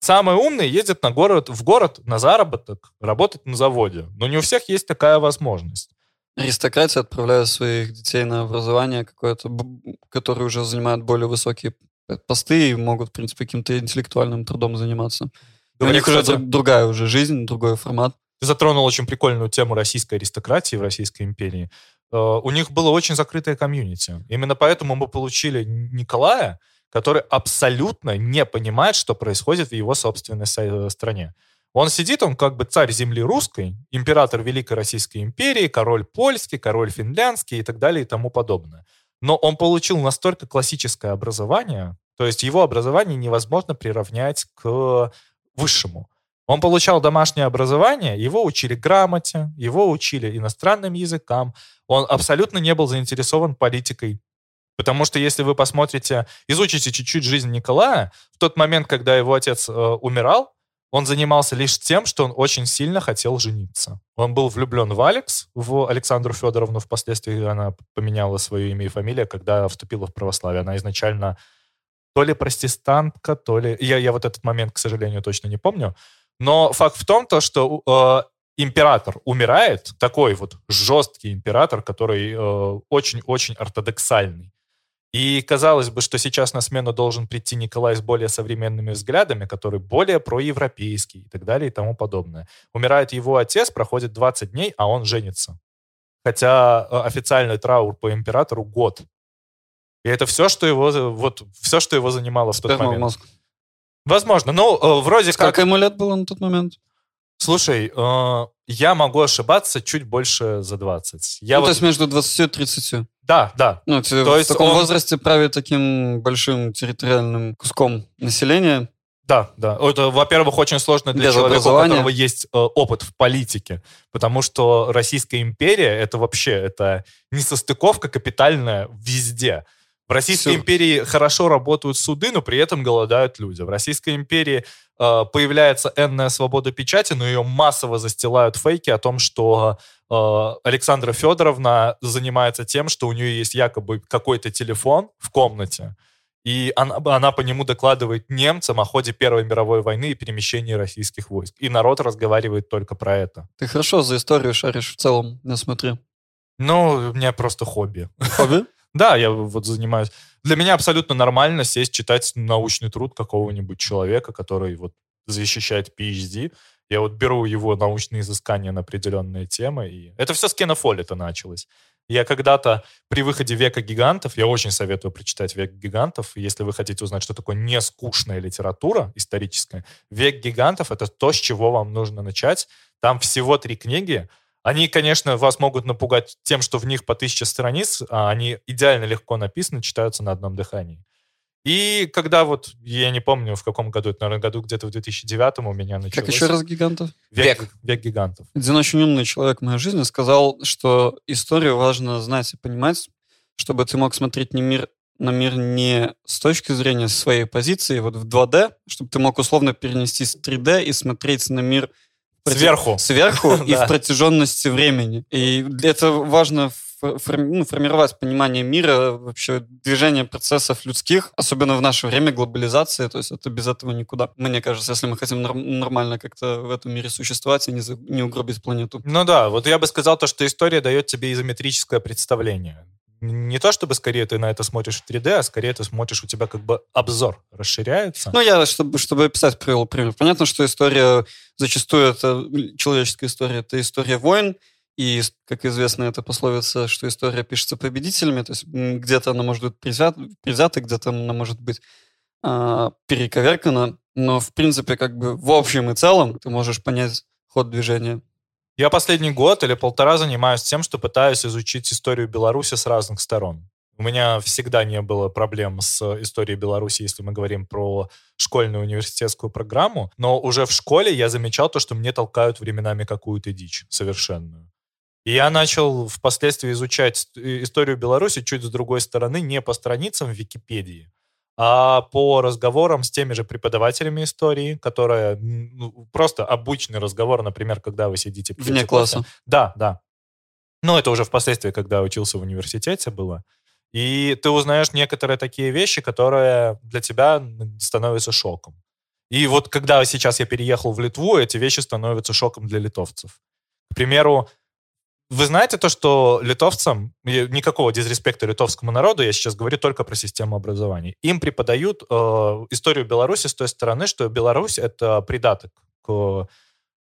Самые умные ездят на город, в город на заработок, работать на заводе. Но не у всех есть такая возможность. Аристократия отправляет своих детей на образование какое-то, которые уже занимают более высокие посты и могут, в принципе, каким-то интеллектуальным трудом заниматься. у них уже другая уже жизнь, другой формат. Ты затронул очень прикольную тему российской аристократии в Российской империи. Э, у них было очень закрытое комьюнити. Именно поэтому мы получили Николая, который абсолютно не понимает, что происходит в его собственной э, стране. Он сидит, он как бы царь земли русской, император Великой Российской империи, король польский, король финляндский и так далее и тому подобное. Но он получил настолько классическое образование, то есть его образование невозможно приравнять к высшему. Он получал домашнее образование, его учили грамоте, его учили иностранным языкам. Он абсолютно не был заинтересован политикой. Потому что если вы посмотрите, изучите чуть-чуть жизнь Николая, в тот момент, когда его отец э, умирал, он занимался лишь тем, что он очень сильно хотел жениться. Он был влюблен в Алекс, в Александру Федоровну. Впоследствии она поменяла свое имя и фамилию, когда вступила в православие. Она изначально то ли протестантка, то ли... Я, я вот этот момент, к сожалению, точно не помню. Но факт в том, то, что э, император умирает, такой вот жесткий император, который э, очень-очень э, ортодоксальный. И казалось бы, что сейчас на смену должен прийти Николай с более современными взглядами, который более проевропейский и так далее и тому подобное. Умирает его отец, проходит 20 дней, а он женится. Хотя э, официальный траур по императору год. И это все, что его, вот, все, что его занимало в тот момент. Мозг. Возможно. Ну, э, вроде Сколько как... ему лет было на тот момент? Слушай, э, я могу ошибаться чуть больше за 20. Я ну, вот... то есть между 20 и 30. Да, да. Ну, то в есть таком он... возрасте правит таким большим территориальным куском населения. Да, да. Это, во-первых, очень сложно для Без человека, у которого есть э, опыт в политике, потому что Российская империя это вообще это несостыковка капитальная везде. В Российской Все. империи хорошо работают суды, но при этом голодают люди. В Российской империи э, появляется энная свобода печати, но ее массово застилают фейки о том, что э, Александра Федоровна занимается тем, что у нее есть якобы какой-то телефон в комнате, и она, она по нему докладывает немцам о ходе Первой мировой войны и перемещении российских войск. И народ разговаривает только про это. Ты хорошо за историю шаришь в целом, я смотрю. Ну, у меня просто хобби. Хобби? <laughs> Да, я вот занимаюсь. Для меня абсолютно нормально сесть, читать научный труд какого-нибудь человека, который вот защищает PhD. Я вот беру его научные изыскания на определенные темы. И это все с Кенофоли это началось. Я когда-то при выходе «Века гигантов», я очень советую прочитать «Век гигантов», если вы хотите узнать, что такое нескучная литература историческая. «Век гигантов» — это то, с чего вам нужно начать. Там всего три книги. Они, конечно, вас могут напугать тем, что в них по тысяче страниц, а они идеально легко написаны, читаются на одном дыхании. И когда вот, я не помню, в каком году, это, наверное, году где-то в 2009 у меня началось... Как еще раз гигантов? Век, век гигантов. Один очень умный человек в моей жизни сказал, что историю важно знать и понимать, чтобы ты мог смотреть не мир, на мир не с точки зрения своей позиции, вот в 2D, чтобы ты мог условно перенестись в 3D и смотреть на мир Сверху. Сверху <laughs> и в протяженности времени. И это важно ну, формировать понимание мира, вообще движение процессов людских, особенно в наше время глобализации, то есть это без этого никуда. Мне кажется, если мы хотим нормально как-то в этом мире существовать и не, за, не угробить планету. Ну да, вот я бы сказал то, что история дает тебе изометрическое представление не то, чтобы скорее ты на это смотришь в 3D, а скорее ты смотришь, у тебя как бы обзор расширяется. Ну, я, чтобы, чтобы описать привел пример. Понятно, что история, зачастую это человеческая история, это история войн, и, как известно, это пословица, что история пишется победителями, то есть где-то она может быть привзята, привзята где-то она может быть э, перековеркана, но, в принципе, как бы в общем и целом ты можешь понять ход движения. Я последний год или полтора занимаюсь тем, что пытаюсь изучить историю Беларуси с разных сторон. У меня всегда не было проблем с историей Беларуси, если мы говорим про школьную университетскую программу, но уже в школе я замечал то, что мне толкают временами какую-то дичь совершенную. И я начал впоследствии изучать историю Беларуси чуть с другой стороны, не по страницам в Википедии, а по разговорам с теми же преподавателями истории, которые ну, просто обычный разговор, например, когда вы сидите... Вне класса. Да, да. Но это уже впоследствии, когда учился в университете было. И ты узнаешь некоторые такие вещи, которые для тебя становятся шоком. И вот когда сейчас я переехал в Литву, эти вещи становятся шоком для литовцев. К примеру, вы знаете то, что литовцам, никакого дизреспекта литовскому народу, я сейчас говорю только про систему образования, им преподают э, историю Беларуси с той стороны, что Беларусь — это придаток к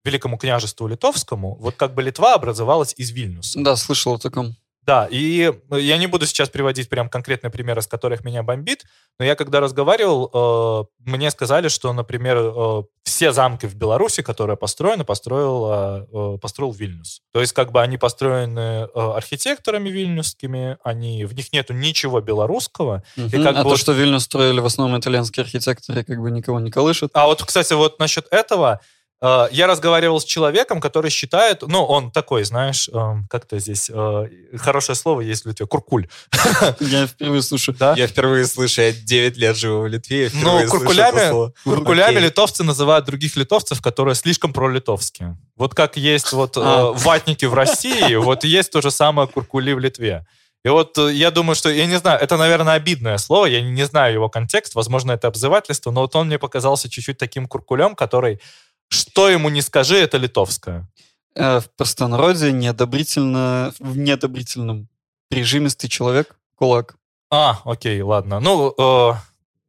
Великому княжеству Литовскому. Вот как бы Литва образовалась из Вильнюса. Да, слышал о таком. Да, и э, я не буду сейчас приводить прям конкретные примеры, с которых меня бомбит, но я когда разговаривал, э, мне сказали, что, например, э, все замки в Беларуси, которые построены, построил, э, построил Вильнюс. То есть как бы они построены э, архитекторами вильнюсскими, они, в них нету ничего белорусского. Угу. И как а бы то, что Вильнюс строили в основном итальянские архитекторы, как бы никого не колышет. А вот, кстати, вот насчет этого, я разговаривал с человеком, который считает, ну, он такой, знаешь, эм, как-то здесь э, хорошее слово есть в Литве, куркуль. <laughs> Я впервые слышу. Да? Я впервые слышу, я 9 лет живу в Литве. Ну, куркулями, куркулями литовцы называют других литовцев, которые слишком пролитовские. Вот как есть вот э, а. ватники в России, <laughs> вот есть то же самое куркули в Литве. И вот я думаю, что, я не знаю, это, наверное, обидное слово, я не знаю его контекст, возможно, это обзывательство, но вот он мне показался чуть-чуть таким куркулем, который что ему не скажи, это литовское. Э, в простонародье неодобрительно, в неодобрительном прижимистый человек, кулак. А, окей, ладно. Ну, э,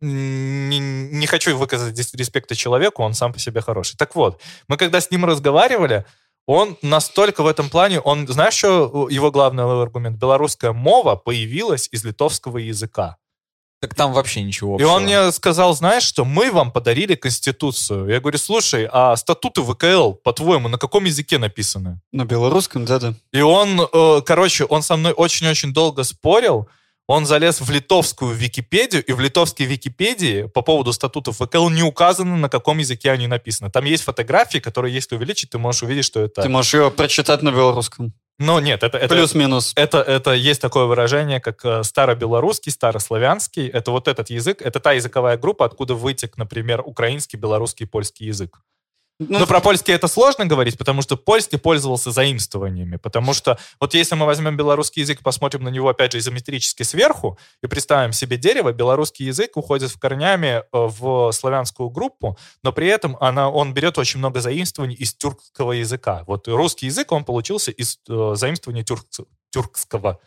не, не хочу выказать респекта человеку, он сам по себе хороший. Так вот, мы когда с ним разговаривали, он настолько в этом плане, он, знаешь, что его главный аргумент? Белорусская мова появилась из литовского языка. Так там вообще ничего общего. И он мне сказал, знаешь что, мы вам подарили Конституцию. Я говорю, слушай, а статуты ВКЛ, по-твоему, на каком языке написаны? На белорусском, да-да. И он, э, короче, он со мной очень-очень долго спорил, он залез в литовскую Википедию, и в литовской Википедии по поводу статутов ВКЛ не указано, на каком языке они написаны. Там есть фотографии, которые, если увеличить, ты можешь увидеть, что это... Ты можешь ее прочитать на белорусском. Ну, нет, это... это Плюс-минус. Это, это есть такое выражение, как э, старобелорусский, старославянский. Это вот этот язык, это та языковая группа, откуда вытек, например, украинский, белорусский, польский язык. Ну, Но про польский это сложно говорить, потому что польский пользовался заимствованиями. Потому что вот если мы возьмем белорусский язык, посмотрим на него, опять же, изометрически сверху, и представим себе дерево, белорусский язык уходит в корнями э, в славянскую группу, но при этом она, он берет очень много заимствований из тюркского языка. Вот русский язык, он получился из э, заимствования тюрк, тюркского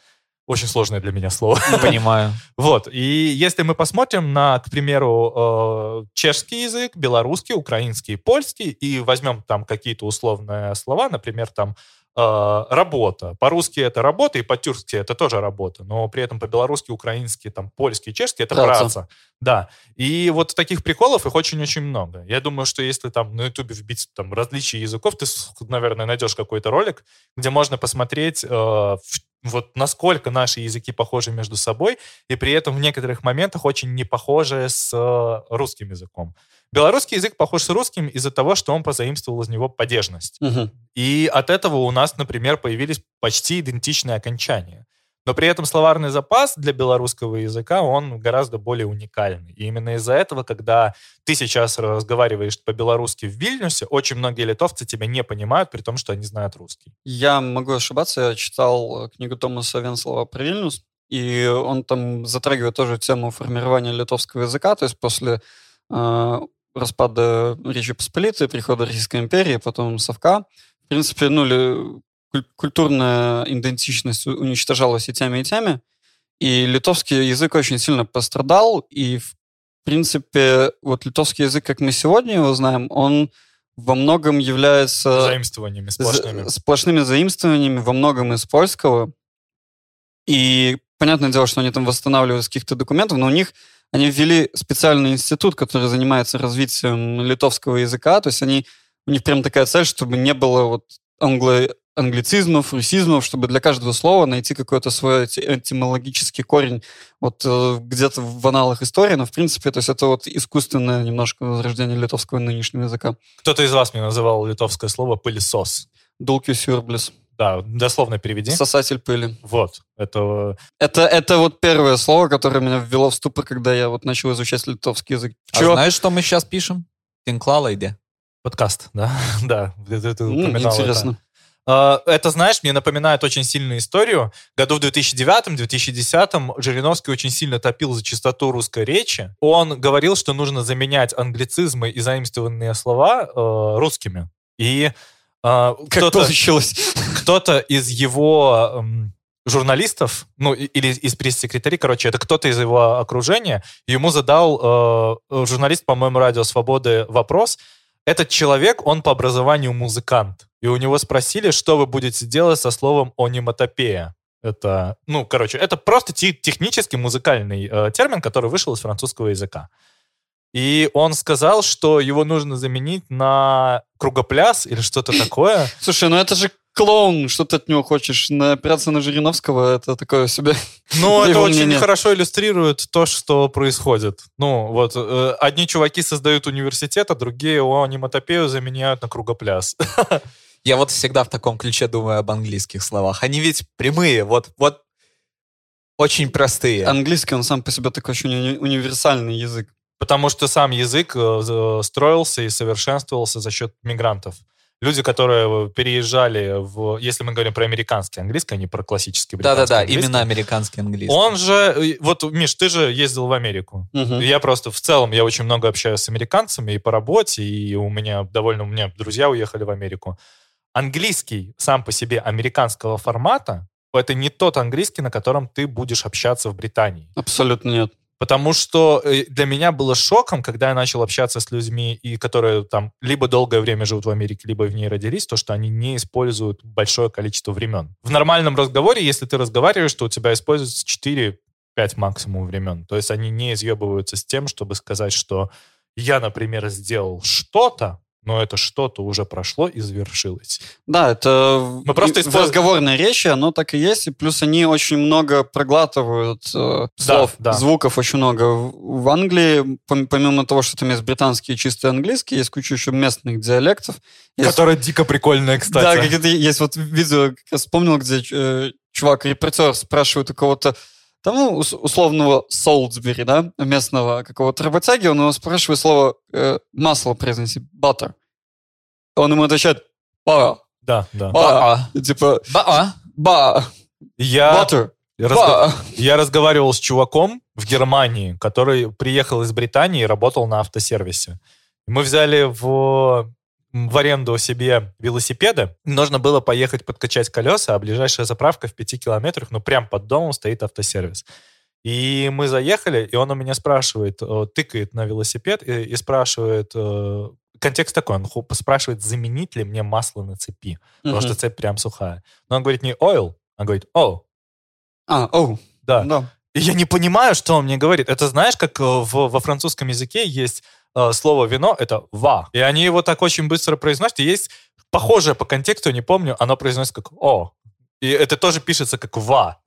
очень сложное для меня слово. <laughs> Понимаю. Вот. И если мы посмотрим на, к примеру, э, чешский язык, белорусский, украинский, польский, и возьмем там какие-то условные слова, например, там э, работа. По-русски это работа, и по-тюркски это тоже работа. Но при этом по-белорусски, украински, там, польский, чешский это Праца. праца. Да. И вот таких приколов их очень-очень много. Я думаю, что если там на ютубе вбить там различия языков, ты, наверное, найдешь какой-то ролик, где можно посмотреть э, в- вот насколько наши языки похожи между собой, и при этом в некоторых моментах очень не похожи с э, русским языком. Белорусский язык похож с русским из-за того, что он позаимствовал из него падежность. Мгм. И от этого у нас, например, появились почти идентичные окончания. Но при этом словарный запас для белорусского языка, он гораздо более уникальный. И именно из-за этого, когда ты сейчас разговариваешь по-белорусски в Вильнюсе, очень многие литовцы тебя не понимают, при том, что они знают русский. Я могу ошибаться, я читал э, книгу Томаса Венслова про Вильнюс, и он там затрагивает тоже тему формирования литовского языка, то есть после э, распада Речи Посполитой, прихода Российской империи, потом Совка, в принципе, ну, культурная идентичность уничтожалась и теми, и теми, и литовский язык очень сильно пострадал, и, в принципе, вот литовский язык, как мы сегодня его знаем, он во многом является Заимствованиями сплошными. за- сплошными заимствованиями во многом из польского. И понятное дело, что они там восстанавливают с каких-то документов, но у них они ввели специальный институт, который занимается развитием литовского языка. То есть они, у них прям такая цель, чтобы не было вот англо, англицизмов, русизмов, чтобы для каждого слова найти какой-то свой эти- этимологический корень вот э, где-то в аналах истории. Но, в принципе, то есть это вот искусственное немножко возрождение литовского нынешнего языка. Кто-то из вас мне называл литовское слово «пылесос». Дулки сюрблес. Да, дословно переведи. Сосатель пыли. Вот. Это Это, это вот первое слово, которое меня ввело в ступор, когда я вот начал изучать литовский язык. А Чё? знаешь, что мы сейчас пишем? Тинклалайде. подкаст, да? <laughs> да, ты, ты- ты М, упоминал это. А, Это, знаешь, мне напоминает очень сильную историю. Году в 2009-2010 Жириновский очень сильно топил за чистоту русской речи. Он говорил, что нужно заменять англицизмы и заимствованные слова э, русскими. И э, кто-то, кто-то из его эм, журналистов, ну, или из пресс-секретарей, короче, это кто-то из его окружения, ему задал э, журналист, по-моему, Радио Свободы вопрос. Этот человек, он по образованию музыкант. И у него спросили, что вы будете делать со словом ониматопея. Это, ну, короче, это просто те- технический музыкальный э, термин, который вышел из французского языка. И он сказал, что его нужно заменить на кругопляс или что-то <coughs> такое. Слушай, ну это же клоун, что ты от него хочешь? На операция на Жириновского это такое себе. <laughs> Ну, это Его очень мнение. хорошо иллюстрирует то, что происходит. Ну, вот, э, одни чуваки создают университет, а другие ониматопею заменяют на кругопляс. <laughs> Я вот всегда в таком ключе думаю об английских словах. Они ведь прямые, вот, вот очень простые. Английский, он сам по себе такой очень уни- универсальный язык. Потому что сам язык э, за- строился и совершенствовался за счет мигрантов. Люди, которые переезжали в... Если мы говорим про американский английский, а не про классический британский Да-да-да, именно американский английский. Он же... э, Вот, Миш, ты же ездил в Америку. Мгм. Я просто в целом, я очень много общаюсь с американцами и по работе, и у меня довольно, у меня друзья уехали в Америку. Английский сам по себе американского формата, это не тот английский, на котором ты будешь общаться в Британии. Абсолютно нет. Потому что э, для меня было шоком, когда я начал общаться с людьми, и которые там либо долгое время живут в Америке, либо в ней родились, то, что они не используют большое количество времен. В нормальном разговоре, если ты разговариваешь, то у тебя используется 4-5 максимум времен. То есть они не изъебываются с тем, чтобы сказать, что я, например, сделал что-то, но это что-то уже прошло и завершилось. Да, это Мы просто и в использ- разговорной речи оно так и есть, и плюс они очень много проглатывают э, слов, да. звуков очень много. В Англии, пом- помимо того, что там есть британский чистый английский, есть куча еще местных диалектов. Есть- Которая дико прикольная, кстати. Да, какие-то есть вот видео, как я вспомнил, где э, чувак, репортер, спрашивает у кого-то, там, ну, ус- условного Солсбери, да, местного какого-то работяги, он его спрашивает слово э, масло произнеси, butter. Он ему отвечает, ба, Да, да. ба, типа, Ба-а. ба, Я... butter, разго- ба. Я разговаривал с чуваком в Германии, который приехал из Британии и работал на автосервисе. Мы взяли в, в аренду себе велосипеды. Нужно было поехать подкачать колеса, а ближайшая заправка в пяти километрах, ну, прям под домом стоит автосервис. И мы заехали, и он у меня спрашивает, э, тыкает на велосипед и, и спрашивает, э, контекст такой, он спрашивает, заменить ли мне масло на цепи, потому что цепь прям сухая. Но он говорит не oil, он говорит oh, А, оу, да. да. И я не понимаю, что он мне говорит. Это знаешь, как э, в- во французском языке есть слово вино, это ва. И они его так очень быстро произносят. И есть похожее по контексту, не помню, оно произносится как о. И это тоже пишется как ва.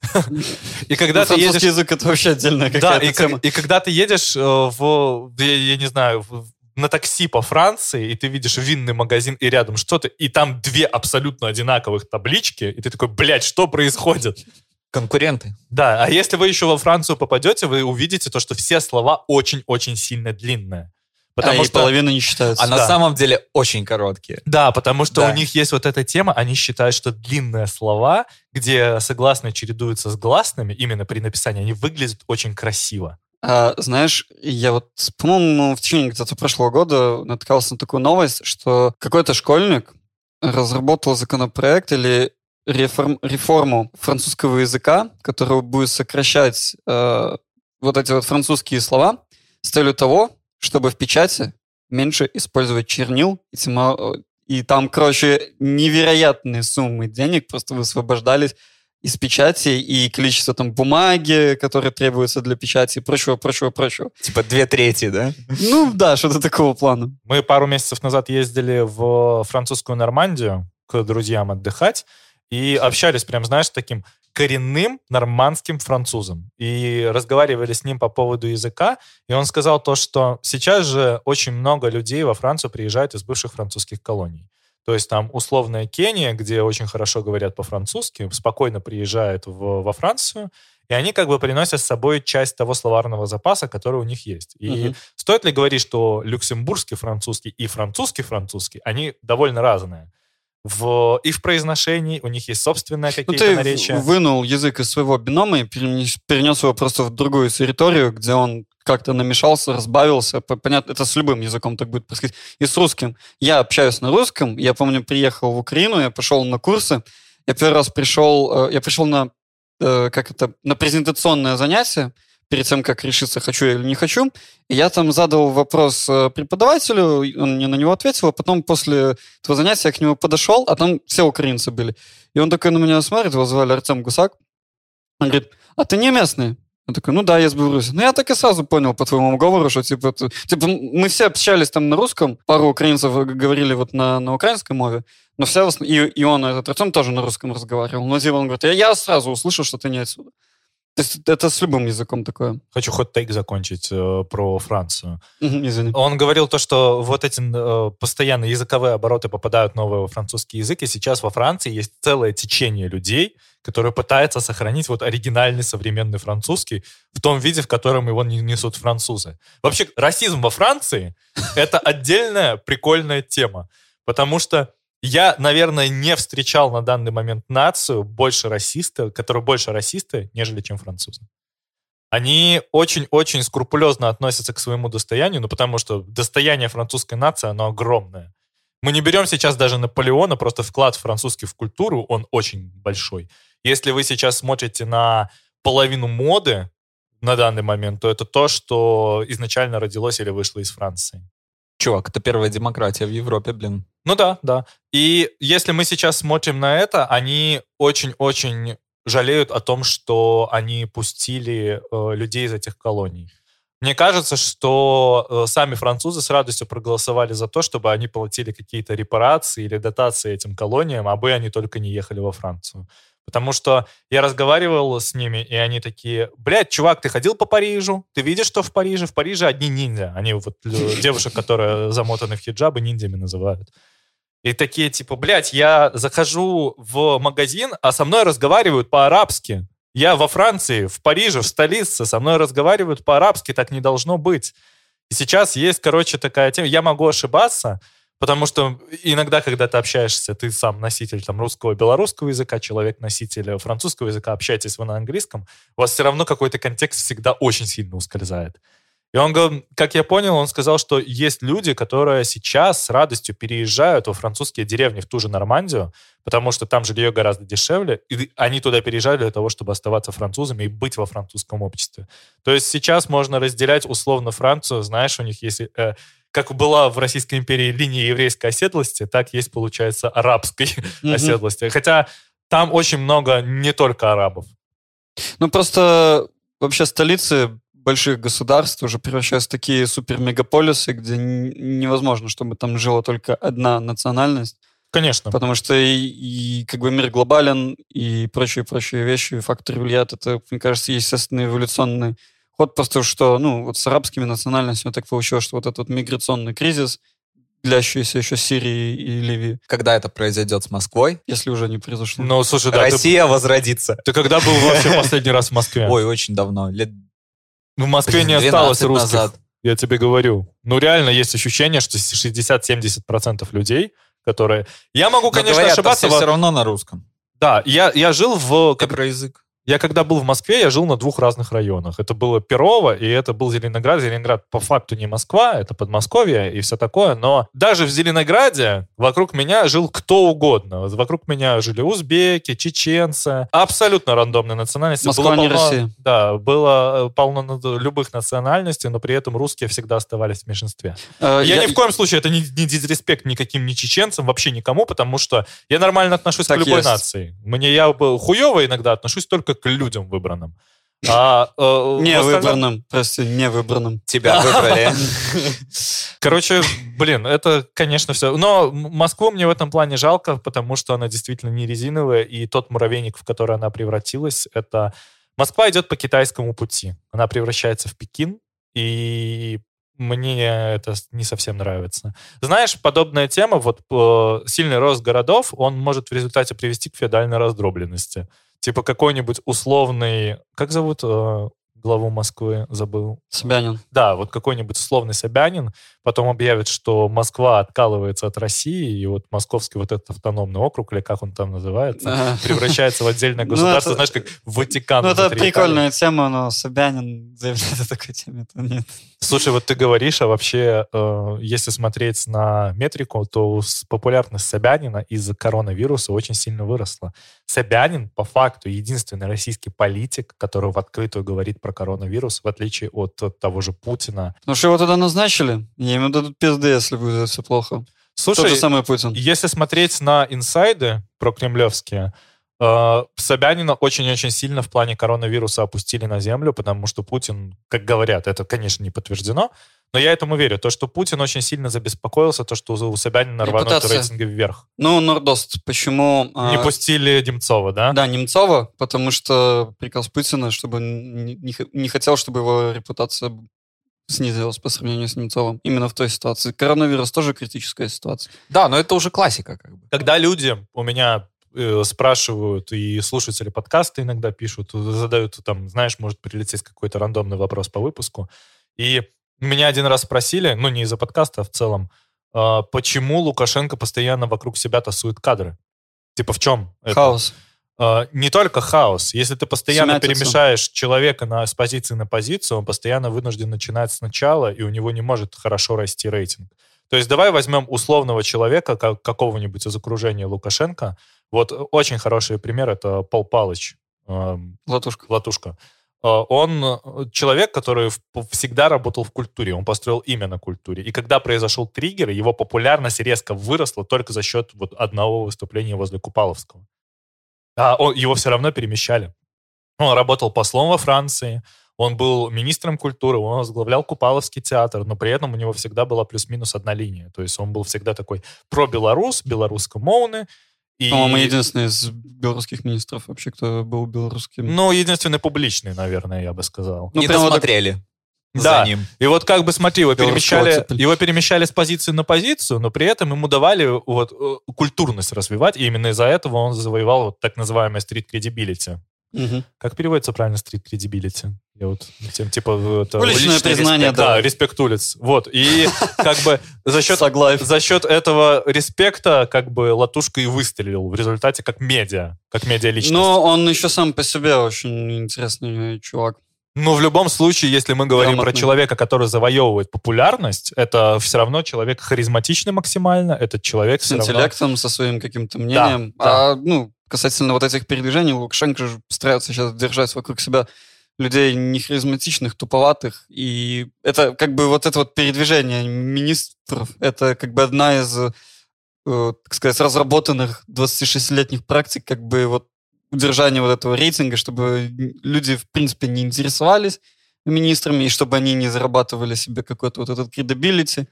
И когда ты Французский едешь... язык это вообще отдельная Да, какая-то и, тема. как- и когда ты едешь э, в, я, я не знаю, в- на такси по Франции, и ты видишь винный магазин и рядом что-то, и там две абсолютно одинаковых таблички, и ты такой, блядь, что происходит? Конкуренты. Да, а если вы еще во Францию попадете, вы увидите то, что все слова очень-очень сильно длинные. Потому а, и что... половина не считается. А на Да. самом деле очень короткие. Да, потому что Да. у них есть вот эта тема, они считают, что длинные слова, где согласные чередуются с гласными, именно при написании, они выглядят очень красиво. А, знаешь, я вот, по-моему, в течение где-то прошлого года натыкался на такую новость, что какой-то школьник разработал законопроект или реформ- реформу французского языка, который будет сокращать э, вот эти вот французские слова с целью того, чтобы в печати меньше использовать чернил, и, тема- э, и там, короче, невероятные суммы денег просто высвобождались из печати и количество там бумаги, которые требуются для печати и прочего, прочего, прочего. Типа две трети, да? Ну да, что-то такого плана. Мы пару месяцев назад ездили в французскую Нормандию к друзьям отдыхать и общались прям, знаешь, таким коренным нормандским французом. И разговаривали с ним по поводу языка, и он сказал то, что сейчас же очень много людей во Францию приезжают из бывших французских колоний. То есть там условная Кения, где очень хорошо говорят по-французски, спокойно приезжают в- во Францию, и они как бы приносят с собой часть того словарного запаса, который у них есть. И Мгм. стоит ли говорить, что люксембургский французский и французский французский, они довольно разные. В, и в произношении у них есть собственные Ну, какие-то ты наречия. вынул язык из своего бинома и перенес, перенес его просто в другую территорию, где он как-то намешался, разбавился. Понятно, это с любым языком так будет происходить. И с русским. Я общаюсь на русском. Я помню, приехал в Украину, я пошел на курсы. Я первый раз пришел, э, я пришел на, э, как это, на презентационное занятие перед тем, как решиться, хочу я или не хочу. И я там задал вопрос э, преподавателю, он мне на него ответил, а потом после этого занятия я к нему подошел, а там все украинцы были. И он такой на меня смотрит, его звали Артем Гусак. Он говорит, а ты не местный? Я такой, ну да, я из Беларуси. Ну я так и сразу понял по твоему говору, что типа, ты- типа мы все общались там на русском, пару украинцев говорили вот на, на украинской мове, но все, и, и он, этот Артем тоже на русском разговаривал. Но типа он говорит, я, я сразу услышал, что ты не отсюда. То есть это с любым языком такое. Хочу хоть тейк закончить э, про Францию. Извини. Он говорил то, что вот эти э, постоянно языковые обороты попадают новые во французский язык, и сейчас во Франции есть целое течение людей, которые пытаются сохранить вот оригинальный современный французский в том виде, в котором его не- несут французы. Вообще, расизм во Франции — это отдельная прикольная тема, потому что я, наверное, не встречал на данный момент нацию больше расисты, которые больше расисты, нежели чем французы. Они очень-очень скрупулезно относятся к своему достоянию, ну, потому что достояние французской нации, оно огромное. Мы не берем сейчас даже Наполеона, просто вклад французский в культуру, он очень большой. Если вы сейчас смотрите на половину моды на данный момент, то это то, что изначально родилось или вышло из Франции. Чувак, это первая демократия в Европе, блин. Ну да, да. И если мы сейчас смотрим на это, они очень-очень жалеют о том, что они пустили э, людей из этих колоний. Мне кажется, что э, сами французы с радостью проголосовали за то, чтобы они платили какие-то репарации или дотации этим колониям, а бы они только не ехали во Францию. Потому что я разговаривал с ними, и они такие, блядь, чувак, ты ходил по Парижу? Ты видишь, что в Париже? В Париже одни ниндзя. Они вот <laughs> девушек, которые замотаны в хиджабы, ниндзями называют. И такие, типа, блядь, я захожу в магазин, а со мной разговаривают по-арабски. Я во Франции, в Париже, в столице, со мной разговаривают по-арабски, так не должно быть. И сейчас есть, короче, такая тема. Я могу ошибаться, потому что иногда, когда ты общаешься, ты сам носитель там русского, белорусского языка, человек носитель французского языка, общаетесь вы на английском, у вас все равно какой-то контекст всегда очень сильно ускользает. И он, говор- как я понял, он сказал, что есть люди, которые сейчас с радостью переезжают во французские деревни, в ту же Нормандию, потому что там жилье гораздо дешевле, и они туда переезжали для того, чтобы оставаться французами и быть во французском обществе. То есть сейчас можно разделять условно Францию, знаешь, у них есть... э, как была в Российской империи линия еврейской оседлости, так есть, получается, арабской Мгм. оседлости. Хотя там очень много не только арабов. Ну, просто вообще столицы больших государств уже превращаются в такие супер-мегаполисы, где невозможно, чтобы там жила только одна национальность, Конечно. потому что и, и как бы мир глобален, и прочие-прочие вещи, факторы влияют. Это, мне кажется, естественный эволюционный ход, просто что, ну, вот с арабскими национальностями так получилось, что вот этот вот миграционный кризис, длящийся еще с Сирией и Ливией, Когда это произойдет с Москвой, если уже не произошло. Ну, слушай, да, ты, Россия возродится. ты когда был вообще <laughs> последний раз в Москве? Ой, очень давно. Лет В Москве не 12 осталось русских. назад. Я тебе говорю. Ну, реально есть ощущение, что 60-70% людей, которые... Я могу, Но конечно, говорят, ошибаться. все, во- равно на русском. Да, я, я жил в... Как как- про язык. Я когда был в Москве, я жил на двух разных районах. Это было Перово, и это был Зеленоград. Зеленоград по факту не Москва, это Подмосковье и все такое. Но даже в Зеленограде вокруг меня жил кто угодно. Вокруг меня жили узбеки, чеченцы. Абсолютно рандомные национальности. Москва не полно- Россия. Да, было э, полно любых национальностей, но при этом русские всегда оставались в меньшинстве. Э, Я, ни в коем случае, это не, не дизреспект никаким ни чеченцам, вообще никому, потому что я нормально отношусь Так к любой есть. нации. Мне я хуево иногда отношусь только к людям выбранным. А, э, Не остальном- выбранным, прости, не выбранным. Тебя выбрали. <laughs> Короче, блин, это, конечно, все. Но Москву мне в этом плане жалко, потому что она действительно не резиновая, и тот муравейник, в который она превратилась, это... Москва идет по китайскому пути. Она превращается в Пекин, и мне это не совсем нравится. Знаешь, подобная тема, вот э, сильный рост городов, он может в результате привести к феодальной раздробленности. Типа какой-нибудь условный... Как зовут э, главу Москвы? Забыл. Собянин. Да, вот какой-нибудь условный Собянин потом объявит, что Москва откалывается от России, и вот московский вот этот автономный округ, или как он там называется, Ага. превращается в отдельное <laughs> Ну, государство, это- знаешь, как Ватикан. Ну, это Италии. прикольная тема, но Собянин заявляет о такой теме, то нет. Слушай, вот ты говоришь, а вообще, э, если смотреть на метрику, то популярность Собянина из-за коронавируса очень сильно выросла. Собянин, по факту, единственный российский политик, который в открытую говорит про коронавирус, в отличие от, от того же Путина. Ну что его туда назначили? И ему дадут пизды, если будет все плохо. Тот Слушай, же самый Путин. Если смотреть на инсайды про кремлевские, Собянина очень-очень сильно в плане коронавируса опустили на землю, потому что Путин, как говорят, это, конечно, не подтверждено, но я этому верю. То, что Путин очень сильно забеспокоился, то, что у Собянина рванут Репутация. рейтинги вверх. Ну, Нордост, почему... а, Не пустили Немцова, да? Да, Немцова, потому что приказ Путина, чтобы не, не хотел, чтобы его репутация снизилась по сравнению с Немцовым. Именно в той ситуации. Коронавирус тоже критическая ситуация. Да, но это уже классика как бы. Когда люди у меня э, спрашивают, и слушатели подкаста иногда пишут, задают там, знаешь, может прилететь какой-то рандомный вопрос по выпуску, и меня один раз спросили, ну не из-за подкаста, а в целом, а, почему Лукашенко постоянно вокруг себя тасует кадры? Типа в чем? это? Хаос. А, не только хаос. Если ты постоянно Сумятица. перемешаешь человека на, с позиции на позицию, он постоянно вынужден начинать сначала, и у него не может хорошо расти рейтинг. То есть давай возьмем условного человека, как, какого-нибудь из окружения Лукашенко. Вот э, очень хороший пример — это Пол Палыч, Латушка. Латушка. Э, Он э, человек, который всегда работал в культуре, он построил имя на культуре. И когда произошел триггер, его популярность резко выросла только за счет вот одного выступления возле Купаловского. А он- его все равно перемещали. Он работал послом во Франции, он был министром культуры, он возглавлял Купаловский театр, но при этом у него всегда была плюс-минус одна линия. То есть он был всегда такой про-белорус, белорусско-моуны. И... По-моему, единственный из белорусских министров вообще, кто был белорусским. Ну, единственный публичный, наверное, я бы сказал. Ну, не прям вот досмотрели Да. за ним. И вот как бы смотри, его перемещали, цепель. его перемещали с позиции на позицию, но при этом ему давали вот э, культурность развивать, и именно из-за этого он завоевал вот так называемое street credibility. Мгм. Как переводится правильно street credibility? Я вот тем типа это Уличное признание, респект. да. да, респект улиц. Вот и как бы за счет <laughs> за счет этого респекта как бы Латушка и выстрелил в результате как медиа, как медиа личность. Но он еще сам по себе очень интересный чувак. Ну, в любом случае, если мы говорим про Грамотный. человека, который завоевывает популярность, это все равно человек харизматичный максимально, этот человек С все равно... интеллектом, со своим каким-то мнением. да. А, ну, касательно вот этих передвижений, Лукашенко же старается сейчас держать вокруг себя людей нехаризматичных, туповатых. И это как бы вот это вот передвижение министров, это как бы одна из, э, так сказать, разработанных 26-летних практик, как бы вот удержания вот этого рейтинга, чтобы люди, в принципе, не интересовались министрами, и чтобы они не зарабатывали себе какой-то вот этот credibility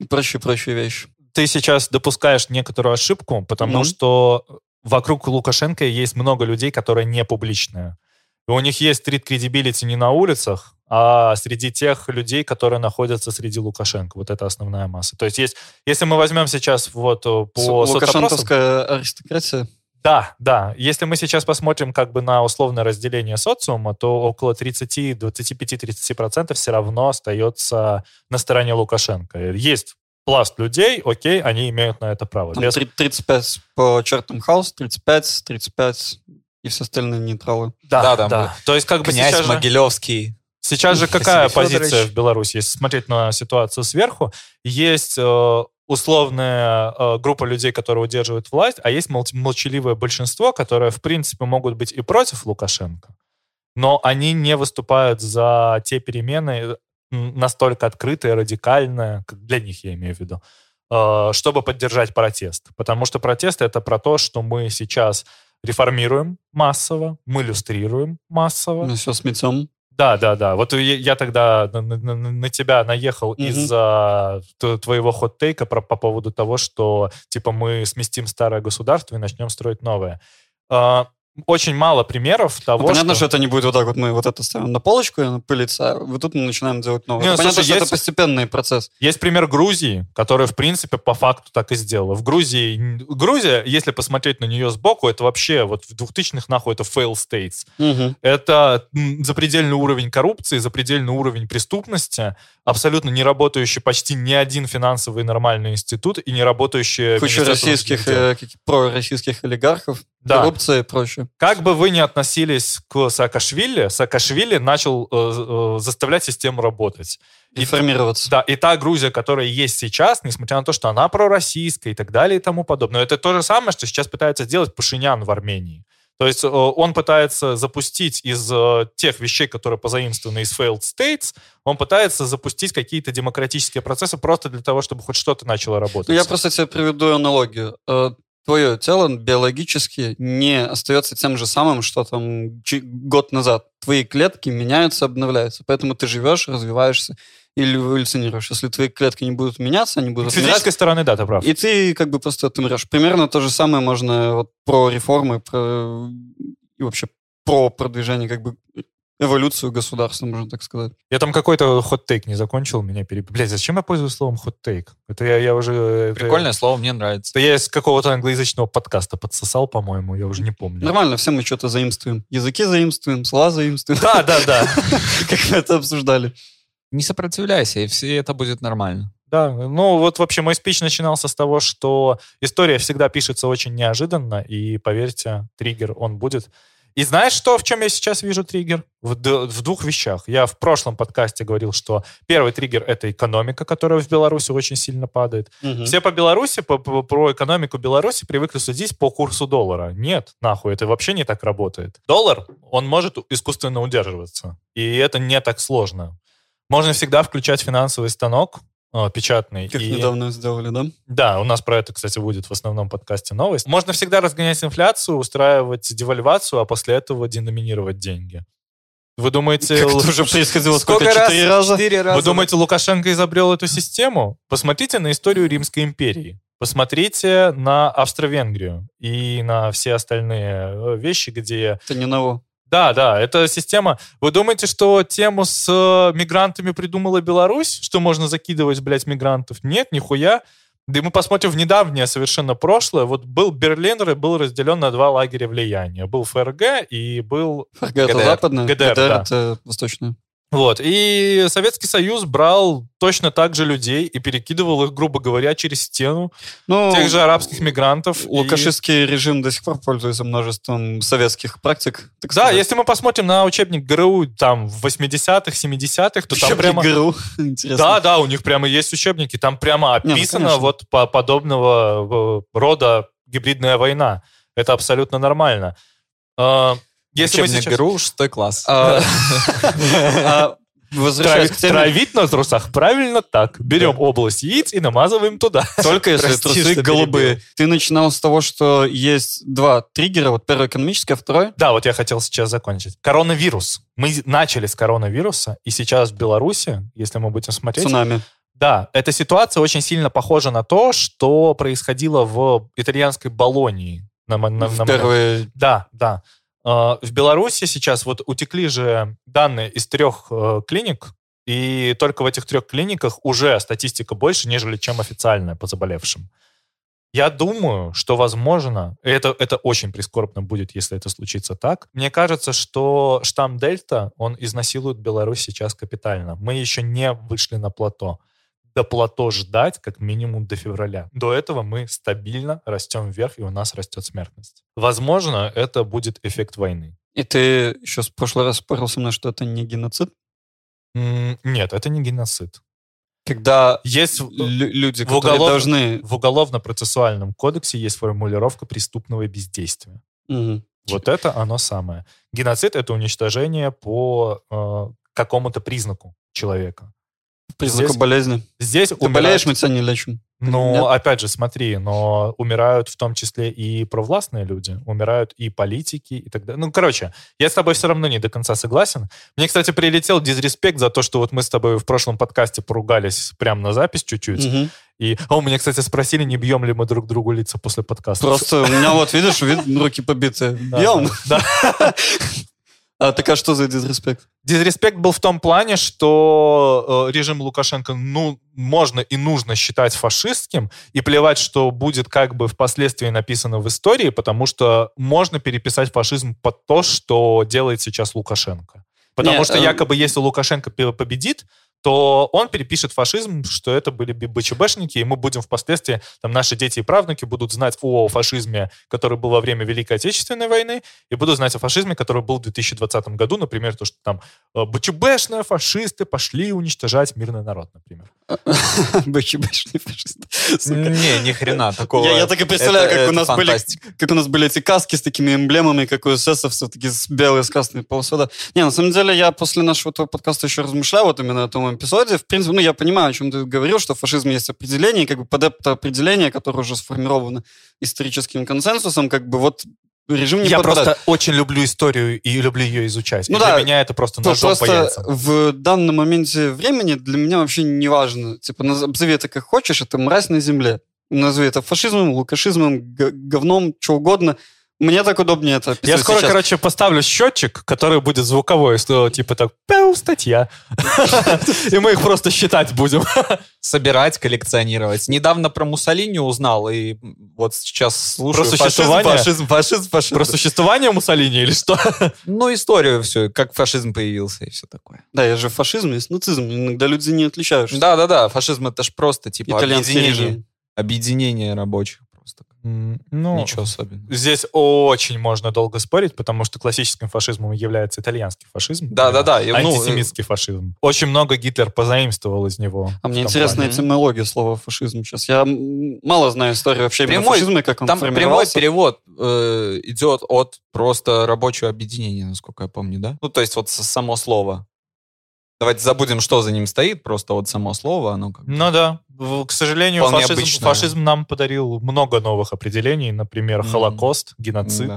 и прочие-прочие вещи. Ты сейчас допускаешь некоторую ошибку, потому Ну. что вокруг Лукашенко есть много людей, которые не публичные. И у них есть стрит кредибилити не на улицах, а среди тех людей, которые находятся среди Лукашенко. Вот это основная масса. То есть, есть если мы возьмем сейчас вот э, по Лукашенковская аристократия. Да, да. Если мы сейчас посмотрим как бы на условное разделение социума, то около 30, 25-30% все равно остается на стороне Лукашенко. Есть пласт людей, окей, они имеют на это право. Там Без- три- 35 по Чертам Хаус, 35, 35 и все остальные нейтралы. Да, Да, да, там То есть как бы Князь сейчас же, Могилевский. сейчас же Василий какая Федорович. позиция в Беларуси? Если смотреть на ситуацию сверху, есть э, условная э, группа людей, которые удерживают власть, а есть мол- молчаливое большинство, которые, в принципе, могут быть и против Лукашенко, но они не выступают за те перемены м, настолько открытые, радикальные, как для них я имею в виду, э, чтобы поддержать протест. Потому что протест — это про то, что мы сейчас реформируем массово, мы люстрируем массово, Мы все сметем. да, да, да. Вот я, я тогда на, на- на- тебя наехал Мгм. из-за твоего хот-тейка про- по поводу того, что типа мы сместим старое государство и начнем строить новое. А, очень мало примеров того, Ну, понятно, что... что... это не будет вот так вот, мы вот это ставим на полочку, и оно пылится, а вот тут мы начинаем делать новое. Не, Это понятно, слушай, что есть- это постепенный процесс. Есть пример Грузии, которая, в принципе, по факту так и сделала. В Грузии... Грузия, если посмотреть на нее сбоку, это вообще вот в 2000-х нахуй это fail states. Мгм. Это запредельный уровень коррупции, запредельный уровень преступности, абсолютно не работающий почти ни один финансовый нормальный институт и не работающий... Куча российских, э, пророссийских олигархов, Да. коррупция и прочее. Как бы вы ни относились к Саакашвили, Саакашвили начал э, э, заставлять систему работать. И Реформироваться. Да, и та Грузия, которая есть сейчас, несмотря на то, что она пророссийская и так далее и тому подобное, это то же самое, что сейчас пытается сделать Пашинян в Армении. То есть э, он пытается запустить из э, тех вещей, которые позаимствованы из failed states, он пытается запустить какие-то демократические процессы просто для того, чтобы хоть что-то начало работать. Я просто тебе приведу аналогию. Твое тело биологически не остается тем же самым, что там год назад. Твои клетки меняются, обновляются. Поэтому ты живешь, развиваешься или эволюционируешь. Если твои клетки не будут меняться, они С будут умирать, физической стороны, да, ты прав. и ты как бы просто отмрешь. Примерно то же самое можно вот про реформы, про и вообще про продвижение как бы эволюцию государства, можно так сказать. Я там какой-то хот-тейк не закончил, меня переб... Блядь, зачем я пользуюсь словом хот-тейк? Это я, я уже... это- Прикольное слово, мне нравится. Это я из какого-то англоязычного подкаста подсосал, по-моему, я уже не помню. Нормально, все мы что-то заимствуем. Языки заимствуем, слова заимствуем. Да, да, да. <laughs> Как мы это обсуждали. Не сопротивляйся, и все это будет нормально. Да, ну вот вообще мой спич начинался с того, что история всегда пишется очень неожиданно, и поверьте, триггер он будет. И знаешь, что, в чем я сейчас вижу триггер? В, в двух вещах. Я в прошлом подкасте говорил, что первый триггер — это экономика, которая в Беларуси очень сильно падает. Мгм. Все по Беларуси, по, по- про экономику Беларуси привыкли судить по курсу доллара. Нет, нахуй, это вообще не так работает. Доллар, он может искусственно удерживаться. И это не так сложно. Можно всегда включать финансовый станок, печатный. Как и- недавно сделали, да? Да, у нас про это, кстати, будет в основном подкасте новость. Можно всегда разгонять инфляцию, устраивать девальвацию, а после этого деноминировать деньги. Вы думаете... Как это уже происходило Сколько сколько? раз? Четыре раза? Четыре раза. Вы думаете, Лукашенко изобрел эту систему? Посмотрите на историю Римской империи. Посмотрите на Австро-Венгрию и на все остальные э, вещи, где... Это не ново. Да, да, это система... Вы думаете, что тему с э, мигрантами придумала Беларусь? Что можно закидывать, блядь, мигрантов? Нет, нихуя. Да и мы посмотрим в недавнее совершенно прошлое. Вот был Берлин и был разделен на два лагеря влияния. Был ФРГ и был ФРГ это ГДР. западное, ГДР, ГДР да. это восточное. Вот. И Советский Союз брал точно так же людей и перекидывал их, грубо говоря, через стену Ну, тех же арабских мигрантов. и- Лукашистский режим до сих пор пользуется множеством советских практик. Да, сказать. если мы посмотрим на учебник ГРУ там в 80-х, 70-х, то там Учебник прямо... ГРУ. <laughs> Интересно. Да, да, у них прямо есть учебники, там прямо ну, описано конечно. вот по подобного э, рода гибридная война. Это абсолютно нормально. Если мы сейчас... ГРУ, шестой класс. А, <laughs> а, к теме, Травить на трусах правильно так. Берем область яиц и намазываем туда. только если Прости, трусы голубые. перебил. Ты начинал с того, что есть два триггера. Вот первый экономический, а второй Да, вот я хотел сейчас закончить. Коронавирус. Мы начали с коронавируса, и сейчас в Беларуси, если мы будем смотреть, цунами. Да, эта ситуация очень сильно похожа на то, что происходило в итальянской Болонии. На, на- В на- первые... Да, да. Э, В Беларуси сейчас вот утекли же данные из трех э, клиник, и только в этих трех клиниках уже статистика больше, нежели чем официальная по заболевшим. Я думаю, что возможно, это, это очень прискорбно будет, если это случится так. Мне кажется, что штамм Дельта, он изнасилует Беларусь сейчас капитально. Мы еще не вышли на плато. До плато ждать как минимум до февраля. До этого мы стабильно растем вверх, и у нас растет смертность. Возможно, это будет эффект войны. И ты еще в прошлый раз спорил со мной, что это не геноцид. М, Нет, это не геноцид. Когда Есть люди, в которые должны... в уголовно-процессуальном кодексе есть формулировка преступного бездействия. Мгм. Вот это оно самое. Геноцид — это уничтожение по э, какому-то признаку человека. Признаку Здесь- болезни. Здесь Ты умирают- болеешь, мы тебя не лечим. Ну, Нет? опять же, смотри, но умирают в том числе и провластные люди, умирают и политики и так далее. Ну, короче, я с тобой все равно не до конца согласен. Мне, кстати, прилетел дизреспект за то, что вот мы с тобой в прошлом подкасте поругались прямо на запись чуть-чуть. Мгм. И, а у меня, кстати, спросили, не бьем ли мы друг другу лица после подкаста. Просто у меня вот, видишь, вид- руки побитые. Да, Бьем. <laughs> А так а что за дизреспект? Дизреспект был в том плане, что э, режим Лукашенко, ну, можно и нужно считать фашистским, и плевать, что будет как бы впоследствии написано в истории, потому что можно переписать фашизм под то, что делает сейчас Лукашенко. Потому Не, что э, якобы если Лукашенко победит, то он перепишет фашизм, что это были БЧБшники, и мы будем впоследствии, там наши дети и правнуки будут знать о фашизме, который был во время Великой Отечественной войны, и будут знать о фашизме, который был в 2020 году, например, то, что там э, БЧБшные фашисты пошли уничтожать мирный народ, например. <laughs> БЧБшный фашист. Сука. Не, ни хрена такого. Я, так и представляю, как, у нас были, как у нас были эти каски с такими эмблемами, как у эсэсовцев, такие с белые, с красной полосой. Не, на самом деле, я после нашего подкаста еще размышлял вот именно о том эпизоде. В принципе, ну, я понимаю, о чем ты говорил, что в фашизме есть определение, как бы под определение, которое уже сформировано историческим консенсусом, как бы вот режим не Я подпадает. просто очень люблю историю и люблю ее изучать. Ну и да, для меня это просто То ножом по просто яйцам. в данном моменте времени для меня вообще не важно. Типа, назови это как хочешь, это мразь на земле. Назови это фашизмом, лукашизмом, говном, что угодно. Мне так удобнее это Я скоро, сейчас. короче, поставлю счетчик, который будет звуковой, что типа так, пяу, статья. И мы их просто считать будем. Собирать, коллекционировать. Недавно про Муссолини узнал, и вот сейчас слушаю Про существование? фашизм, фашизм, фашизм. Про существование Муссолини или что? Ну, историю все, как фашизм появился и все такое. Да, я же фашизм, есть нацизм. Иногда люди не отличают. что Да-да-да, фашизм это ж просто типа объединение, режим. объединение рабочих просто. Ну, Ничего особенного. Здесь очень можно долго спорить, потому что классическим фашизмом является итальянский фашизм. Да-да-да, и, ну, Антисемитский фашизм. Очень много Гитлер позаимствовал из него. А мне интересна плане. этимология слова фашизм сейчас. Я мало знаю историю вообще Прямой- фашизма, как он Там прямой перевод э, идет от просто рабочего объединения, насколько я помню, да? Ну, то есть вот само слово. Давайте забудем, что за ним стоит, просто вот само слово, оно как бы- Ну да. К сожалению, фашизм, фашизм нам подарил много новых определений, например, Мгм. Холокост, геноцид. Да.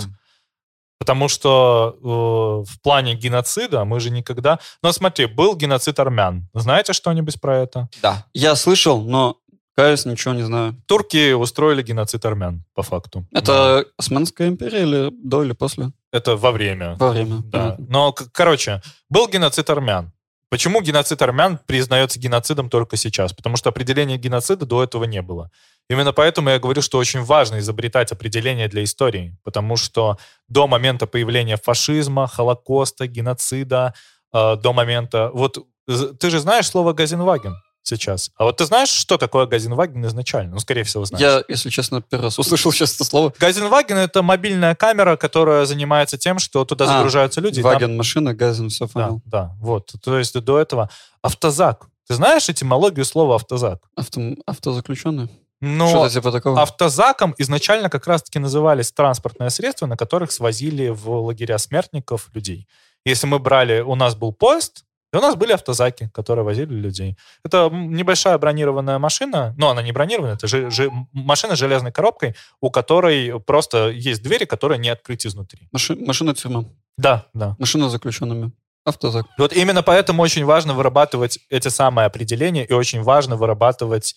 Потому что э, в плане геноцида мы же никогда... Ну, смотри, был геноцид армян. Знаете что-нибудь про это? Да. Я слышал, но, каюсь, ничего не знаю. Турки устроили геноцид армян, по факту. Это Османская империя или до, или после? Это во время. Во время. Да. Понятно. Но, короче, был геноцид армян. Почему геноцид армян признается геноцидом только сейчас? Потому что определения геноцида до этого не было. Именно поэтому я говорю, что очень важно изобретать определения для истории, потому что до момента появления фашизма, Холокоста, геноцида, э, до момента... Вот ты же знаешь слово «газенваген» сейчас. А вот ты знаешь, что такое «газенваген» изначально? Ну, скорее всего, знаешь. Я, если честно, первый раз услышал сейчас это слово. «Газенваген» — это мобильная камера, которая занимается тем, что туда А, загружаются люди. и там- Ваген, машина, газен, все Да, понял. да, вот. То есть до этого автозак. Ты знаешь этимологию слова автозак? Авто, автозаключенные? Ну, Что-то типа такого? автозаком изначально как раз-таки назывались транспортные средства, на которых свозили в лагеря смертников людей. Если мы брали, у нас был поезд, и у нас были автозаки, которые возили людей. Это небольшая бронированная машина, но она не бронированная, это же, же- машина с железной коробкой, у которой просто есть двери, которые не открыть изнутри. Маши- машина тюрьма. Да, да. Машина с заключенными. Автозак. Вот именно поэтому очень важно вырабатывать эти самые определения и очень важно вырабатывать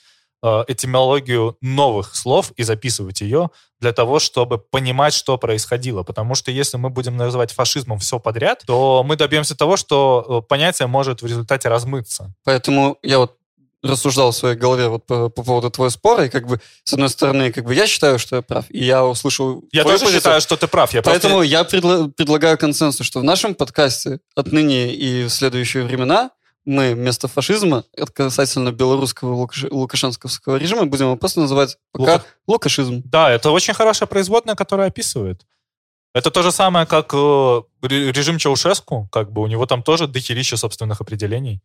этимологию новых слов и записывать ее для того, чтобы понимать, что происходило. Потому что если мы будем называть фашизмом все подряд, то мы добьемся того, что э, понятие может в результате размыться. Поэтому я вот рассуждал в своей голове вот по, по поводу твоего спора, и как бы, с одной стороны, как бы я считаю, что я прав, и я услышал Я тоже позицию. считаю, что ты прав. Я просто- Поэтому я предла- предлагаю консенсус, что в нашем подкасте отныне и в следующие времена мы вместо фашизма касательно белорусского лукаш- лукашенковского режима будем его просто называть пока Лука- лукашизм. Да, это очень хорошая производная, которая описывает. Это то же самое, как э, ре- режим Чаушеску, как бы у него там тоже дохерища собственных определений.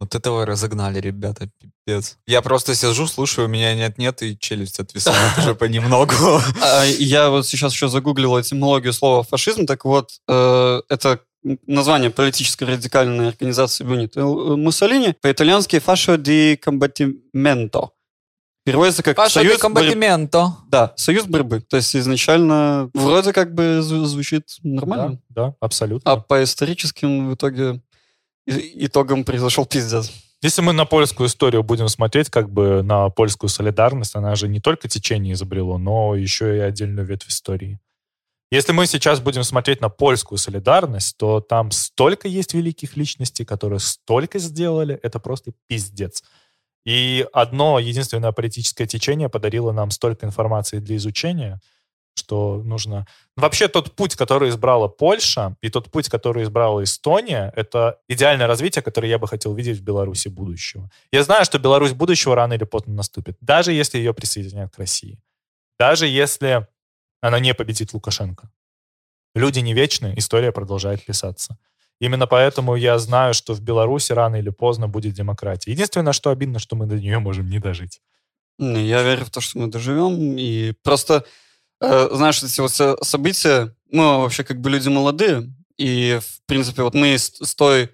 Вот этого разогнали, ребята, пипец. Я просто сижу, слушаю, у меня нет-нет, и челюсть отвисает <laughs> уже понемногу. А я вот сейчас еще загуглил этимологию слова фашизм, так вот, э, это название политической радикальной организации Бенито Муссолини, по-итальянски «Fascio di combattimento». Переводится как Паша, «союз ты борь- комбатименто. Да, союз борьбы. То есть изначально вроде как бы зв- звучит нормально. Да, да, абсолютно. А по историческим в итоге итогам произошел пиздец. Если мы на польскую историю будем смотреть, как бы на польскую солидарность, она же не только течение изобрело, но еще и отдельную ветвь истории. Если мы сейчас будем смотреть на польскую солидарность, то там столько есть великих личностей, которые столько сделали, это просто пиздец. И одно единственное политическое течение подарило нам столько информации для изучения, что нужно... Вообще тот путь, который избрала Польша, и тот путь, который избрала Эстония, это идеальное развитие, которое я бы хотел видеть в Беларуси будущего. Я знаю, что Беларусь будущего рано или поздно наступит, даже если ее присоединят к России. Даже если она не победит Лукашенко. Люди не вечны, история продолжает писаться. Именно поэтому я знаю, что в Беларуси рано или поздно будет демократия. Единственное, что обидно, что мы до нее можем не дожить. Я верю в то, что мы доживем. И просто, э, знаешь, эти вот со- события, мы вообще как бы люди молодые. И, в принципе, вот мы с той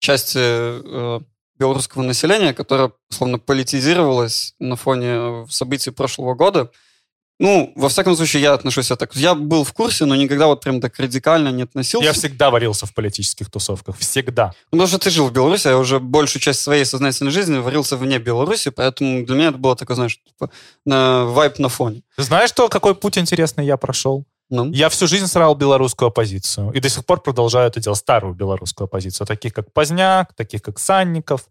части э, белорусского населения, которая, словно, политизировалась на фоне э, событий прошлого года, ну, во всяком случае, я отношусь себя так. Я был в курсе, но никогда вот прям так радикально не относился. Я всегда варился в политических тусовках. Всегда. Ну, потому что ты жил в Беларуси, а я уже большую часть своей сознательной жизни варился вне Беларуси, поэтому для меня это было такое, знаешь, типа, на вайп на фоне. Знаешь, что, какой путь интересный я прошел? Ну, Я всю жизнь срал белорусскую оппозицию. И до сих пор продолжаю это делать, старую белорусскую оппозицию. Таких, как Поздняк, таких, как Санников.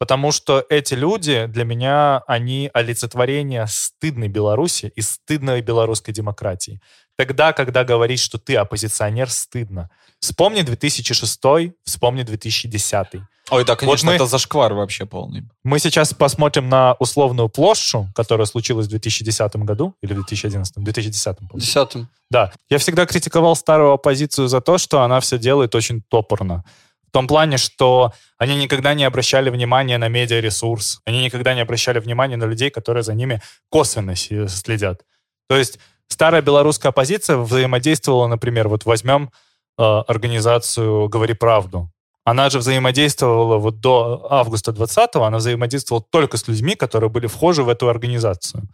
Потому что эти люди для меня, они олицетворение стыдной Беларуси и стыдной белорусской демократии. Тогда, когда говоришь, что ты оппозиционер, стыдно. Вспомни 2006, вспомни 2010. Ой, да, конечно, мы- это зашквар вообще полный. Мы сейчас посмотрим на условную площадь, которая случилась в 2010 году, или в 2011, 2010, по-моему. десятым. Да, я всегда критиковал старую оппозицию за то, что она все делает очень топорно. В том плане, что они никогда не обращали внимания на медиаресурс, они никогда не обращали внимания на людей, которые за ними косвенно следят. То есть старая белорусская оппозиция взаимодействовала, например, вот возьмем э, организацию «Говори правду». Она же взаимодействовала вот до августа 20-го, она взаимодействовала только с людьми, которые были вхожи в эту организацию.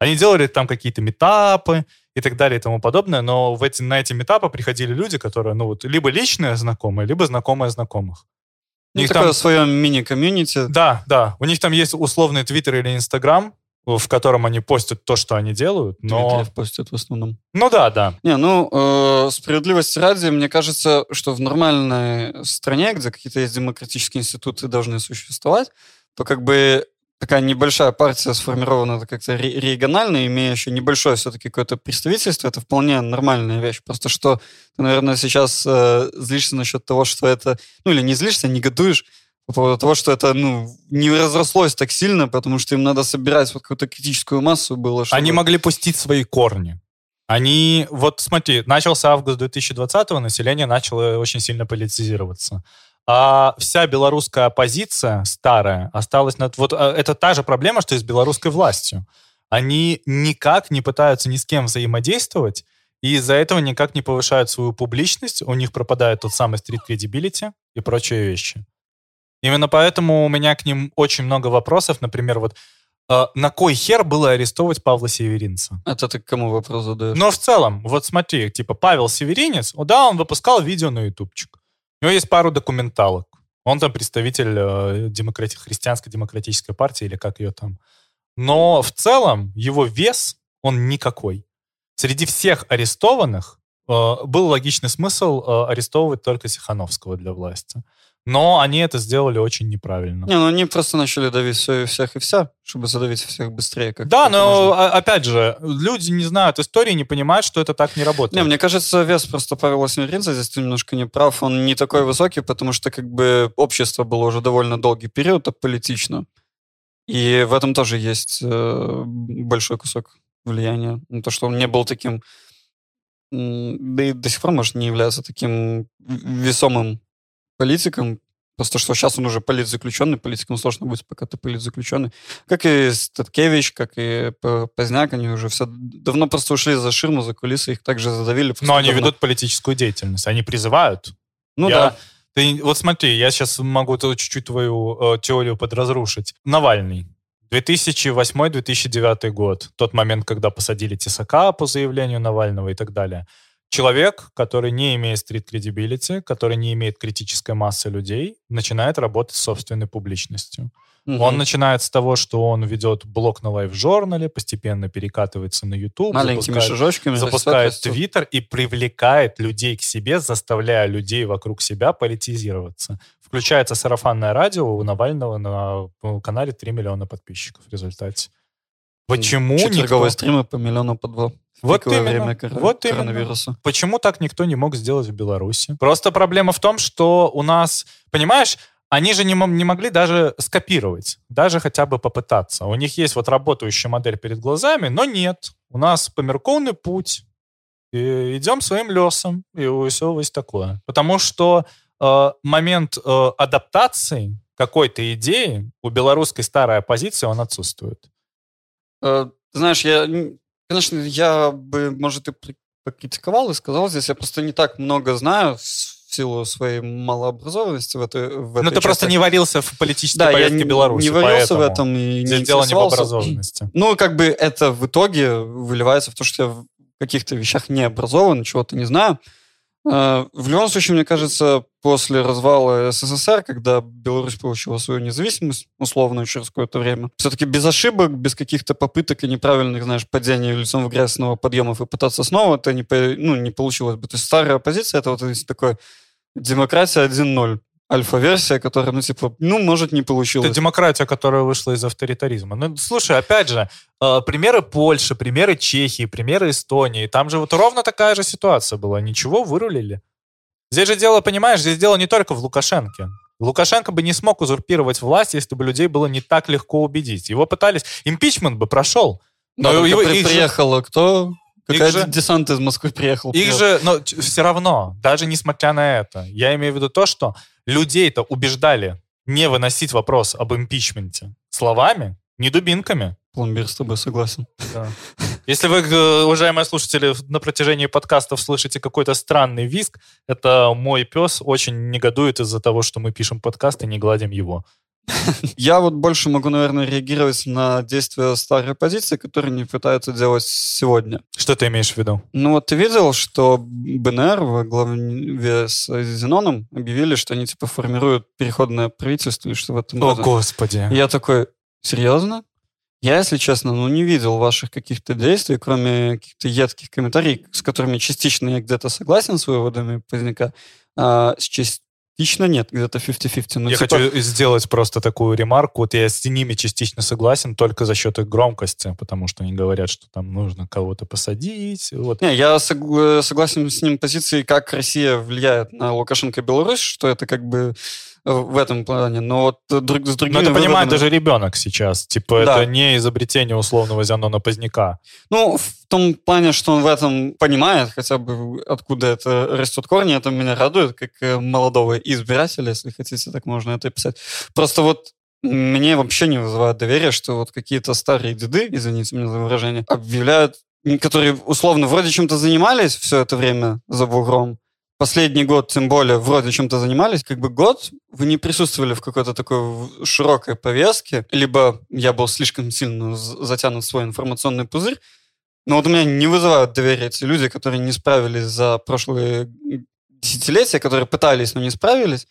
Они делали там какие-то метапы и так далее и тому подобное, но в эти, на эти метапы приходили люди, которые, ну вот, либо личные знакомые, либо знакомые знакомых. У Ну, них такое там- свое мини-комьюнити. Да, да. У них там есть условный Твиттер или Инстаграм, в котором они постят то, что они делают, но... Твиттере постят в основном. Ну да, да. Не, ну, э, справедливости ради, мне кажется, что в нормальной стране, где какие-то есть демократические институты должны существовать, то как бы такая небольшая партия сформирована как-то регионально, имея еще небольшое все-таки какое-то представительство, это вполне нормальная вещь. Просто что ты, наверное, сейчас э, злишься насчет того, что это... Ну, или не злишься, негодуешь по поводу того, что это, ну, не разрослось так сильно, потому что им надо собирать вот какую-то критическую массу было. Чтобы... Они могли пустить свои корни. Они, вот смотри, начался август 2020-го, население начало очень сильно политизироваться а вся белорусская оппозиция старая осталась... Над... Вот а, это та же проблема, что и с белорусской властью. Они никак не пытаются ни с кем взаимодействовать, и из-за этого никак не повышают свою публичность, у них пропадает тот самый street credibility и прочие вещи. Именно поэтому у меня к ним очень много вопросов. Например, вот э, на кой хер было арестовывать Павла Северинца? Это ты к кому вопрос задаешь? Но в целом, вот смотри, типа Павел Северинец, да, он выпускал видео на ютубчик. У него есть пару документалок. Он там представитель э, демократи- христианской демократической партии или как ее там. Но в целом его вес, он никакой. Среди всех арестованных э, был логичный смысл э, арестовывать только Сихановского для власти. Но они это сделали очень неправильно. Не, ну они просто начали давить все и всех и вся, чтобы задавить всех быстрее. Как да, но можно. опять же, люди не знают истории, не понимают, что это так не работает. Не, мне кажется, вес просто Павела Смиринца здесь ты немножко не прав. Он не такой высокий, потому что как бы общество было уже довольно долгий период аполитично. И в этом тоже есть э, большой кусок влияния. Ну, то, что он не был таким, да и до сих пор, может, не является таким весомым политиком, просто что сейчас он уже политзаключенный, политиком сложно будет, пока ты политзаключенный. Как и Статкевич, как и Поздняк, они уже все давно просто ушли за ширму, за кулисы, их также задавили. Но они давно. ведут политическую деятельность, они призывают. Ну я, да. Ты, вот смотри, я сейчас могу чуть-чуть твою э, теорию подразрушить. Навальный. 2008-2009 год, тот момент, когда посадили Тесака по заявлению Навального и так далее человек, который не имеет стрит-кредибилити, который не имеет критической массы людей, начинает работать с собственной публичностью. Угу. Он начинает с того, что он ведет блог на лайв-журнале, постепенно перекатывается на YouTube, Маленькими запускает, шажочками, запускает Твиттер и привлекает людей к себе, заставляя людей вокруг себя политизироваться. Включается сарафанное радио у Навального на канале 3 миллиона подписчиков в результате. Почему Четверговые никто... стримы по миллиону по два. Вот именно. время кор- вот коронавируса. Именно. Почему так никто не мог сделать в Беларуси? Просто проблема в том, что у нас, понимаешь, они же не, не могли даже скопировать, даже хотя бы попытаться. У них есть вот работающая модель перед глазами, но нет. У нас померковный путь, и идем своим лесом, и все вот такое. Потому что э, момент э, адаптации какой-то идеи у белорусской старой оппозиции, он отсутствует. Э, знаешь, я Конечно, я бы, может, и покритиковал и сказал здесь, я просто не так много знаю в силу своей малообразованности в этой в Ну, ты части. просто не варился в политической да, повестке я Беларуси, не варился в этом и Здесь не дело не в образованности. <clears throat> Ну, как бы это в итоге выливается в то, что я в каких-то вещах не образован, чего-то не знаю. А, в любом случае, мне кажется, после развала СССР, когда Беларусь получила свою независимость, условно, через какое-то время, все-таки без ошибок, без каких-то попыток и неправильных, знаешь, падений лицом в грязь снова подъемов и пытаться снова, это не, ну, не получилось бы. То есть старая оппозиция, это вот такой демократия 1.0 альфа-версия, которая, ну, типа, ну, может, не получилось. Это демократия, которая вышла из авторитаризма. Ну, слушай, опять же, э, примеры Польши, примеры Чехии, примеры Эстонии. Там же вот ровно такая же ситуация была. Ничего, вырулили. Здесь же дело, понимаешь, здесь дело не только в Лукашенке. Лукашенко бы не смог узурпировать власть, если бы людей было не так легко убедить. Его пытались... Импичмент бы прошел. Но да, его, при, приехало же... кто? Какая же, десант из Москвы приехал. Их же, но все равно, даже несмотря на это, я имею в виду то, что людей-то убеждали не выносить вопрос об импичменте словами, не дубинками. Пломбир с тобой согласен. Да. Если вы, э, уважаемые слушатели, на протяжении подкастов слышите какой-то странный визг, это мой пес очень негодует из-за того, что мы пишем подкаст и не гладим его. <laughs> Я вот больше могу, наверное, реагировать на действия старой оппозиции, которые не пытаются делать сегодня. Что ты имеешь в виду? Ну вот ты видел, что БНР во главе с Зеноном объявили, что они типа формируют переходное правительство и что в этом О, господи. Я такой, серьезно? Я, если честно, ну, не видел ваших каких-то действий, кроме каких-то едких комментариев, с которыми частично я где-то согласен с выводами Поздняка, а с Частично нет, где-то 50-50. Ну, я типа, хочу сделать просто такую ремарку. Вот я с ними частично согласен только за счет их громкости, потому что они говорят, что там нужно кого-то посадить. Вот. Не, я согла- согласен с ним позиции, как Россия влияет на Лукашенко и Беларусь, что это как бы э, в этом плане. Но вот друг, с другими Но это понимает выводами- даже ребенок сейчас. Типа, Да. это не изобретение условного Зянона Поздняка. Ну, в том плане, что он в этом понимает, хотя бы откуда это растет корни, это меня радует, как э, молодого избирателя, если хотите, так можно это описать. Просто вот мне вообще не вызывает доверия, что вот какие-то старые деды, извините меня за выражение, объявляют, которые условно вроде чем-то занимались все это время за бугром, последний год, тем более, вроде чем-то занимались, как бы год вы не присутствовали в какой-то такой широкой повестке, либо я был слишком сильно затянут в свой информационный пузырь, но вот у меня не вызывают доверия эти люди, которые не справились за прошлые десятилетия, которые пытались, но не справились.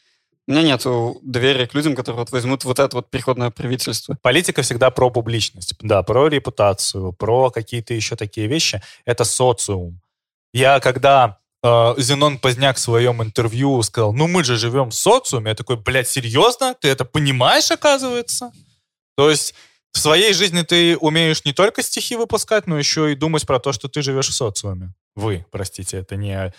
У меня нет доверия к людям, которые вот возьмут вот это вот переходное правительство. Политика всегда про публичность, да, про репутацию, про какие-то еще такие вещи. Это социум. Я когда Зенон Поздняк в своем интервью сказал, ну мы же живем в социуме, я такой, блядь, серьезно? Ты это понимаешь, оказывается? То есть в своей жизни ты умеешь не только стихи выпускать, но еще и думать про то, что ты живешь в социуме. Вы, простите, это не...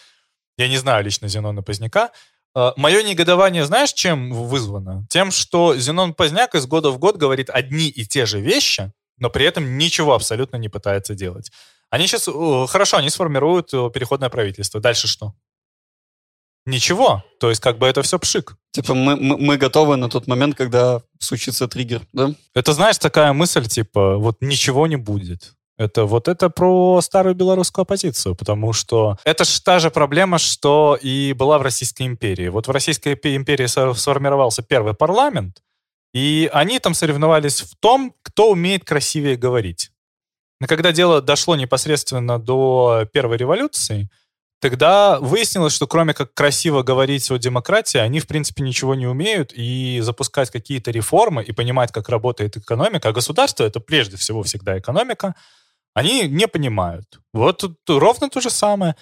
Я не знаю лично Зенона Поздняка. Мое негодование, знаешь, чем вызвано? Тем, что Зенон Поздняк из года в год говорит одни и те же вещи, но при этом ничего абсолютно не пытается делать. Они сейчас... Хорошо, они сформируют э, переходное правительство. Дальше что? Ничего. То есть как бы это все пшик. Типа мы, мы, мы готовы на тот момент, когда случится триггер, да? Это, знаешь, такая мысль, типа, вот ничего не будет. Это вот это про старую белорусскую оппозицию, потому что это же та же проблема, что и была в Российской империи. Вот в Российской империи сформировался первый парламент, и они там соревновались в том, кто умеет красивее говорить. Но когда дело дошло непосредственно до первой революции, тогда выяснилось, что кроме как красиво говорить о демократии, они, в принципе, ничего не умеют, и запускать какие-то реформы, и понимать, как работает экономика, а государство — это прежде всего всегда экономика, они не понимают. Вот тут ровно то же самое.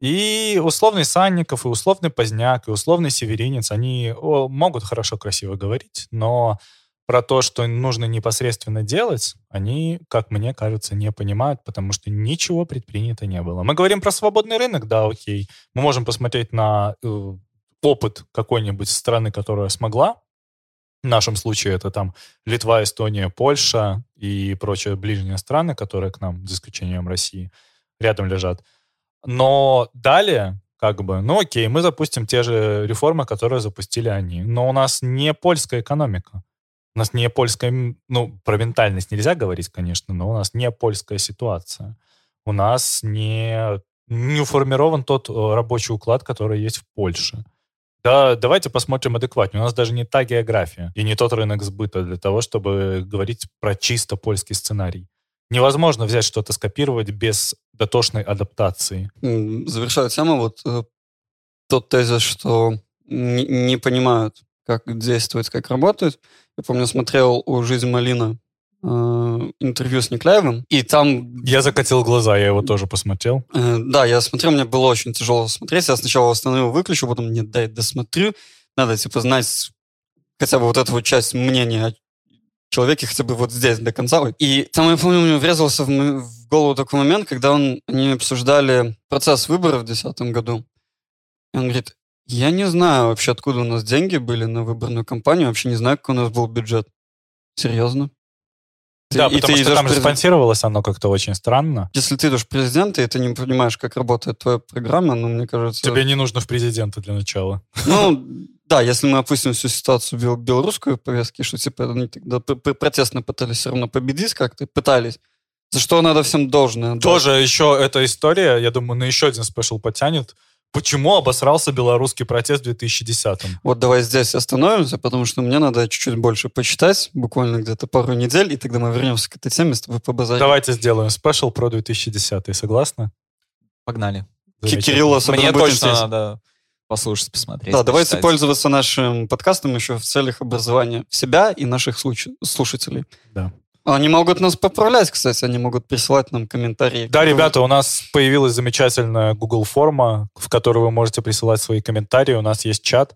И условный Санников, и условный Поздняк, и условный Северинец, они могут хорошо, красиво говорить, но про то, что нужно непосредственно делать, они, как мне кажется, не понимают, потому что ничего предпринято не было. Мы говорим про свободный рынок, да, окей. Мы можем посмотреть на э, опыт какой-нибудь страны, которая смогла. В нашем случае это там Литва, Эстония, Польша и прочие ближние страны, которые к нам, за исключением России, рядом лежат. Но далее, как бы, ну окей, мы запустим те же реформы, которые запустили они. Но у нас не польская экономика. У нас не польская, ну, про ментальность нельзя говорить, конечно, но у нас не польская ситуация. У нас не, не уформирован тот э, рабочий уклад, который есть в Польше. Да, давайте посмотрим адекватнее. У нас даже не та география и не тот рынок сбыта для того, чтобы говорить про чисто польский сценарий. Невозможно взять что-то скопировать без дотошной адаптации. Завершая тему, вот э, тот тезис, что не, не понимают, как действовать, как работать. Я помню, смотрел у «Жизнь Малина» э, интервью с Никляевым, и там... Я закатил глаза, я его тоже посмотрел. Э, да, я смотрел, мне было очень тяжело смотреть. Я сначала остановил, выключил, потом не дай досмотрю. Надо, типа, знать хотя бы вот эту вот часть мнения о человеке хотя бы вот здесь до конца. И там, я помню, мне врезался в, в голову такой момент, когда он, они обсуждали процесс выборов в 2010 году. И он говорит, я не знаю вообще, откуда у нас деньги были на выборную кампанию, вообще не знаю, какой у нас был бюджет. Серьезно? Да, ты, потому что там же спонсировалось оно как-то очень странно. Если ты идешь в президенты, и ты не понимаешь, как работает твоя программа, ну, мне кажется... Тебе не нужно в президента для начала. Ну, да, если мы опустим всю ситуацию в белорусскую повестки, что типа они тогда протестно пытались все равно победить как-то, пытались. За что надо всем должное. Тоже да. еще эта история, я думаю, на еще один спешл потянет. Почему обосрался белорусский протест в 2010-м? Вот давай здесь остановимся, потому что мне надо чуть-чуть больше почитать, буквально где-то пару недель, и тогда мы вернемся к этой теме с тобой побазарим. Давайте сделаем спешл про 2010 согласны? Погнали. Кирилла Мне точно надо послушать, посмотреть. Да, давайте почитать. пользоваться нашим подкастом еще в целях образования себя и наших слушателей. Да. Они могут нас поправлять, кстати, они могут присылать нам комментарии. Да, ребята, у нас появилась замечательная Google форма, в которую вы можете присылать свои комментарии. У нас есть чат.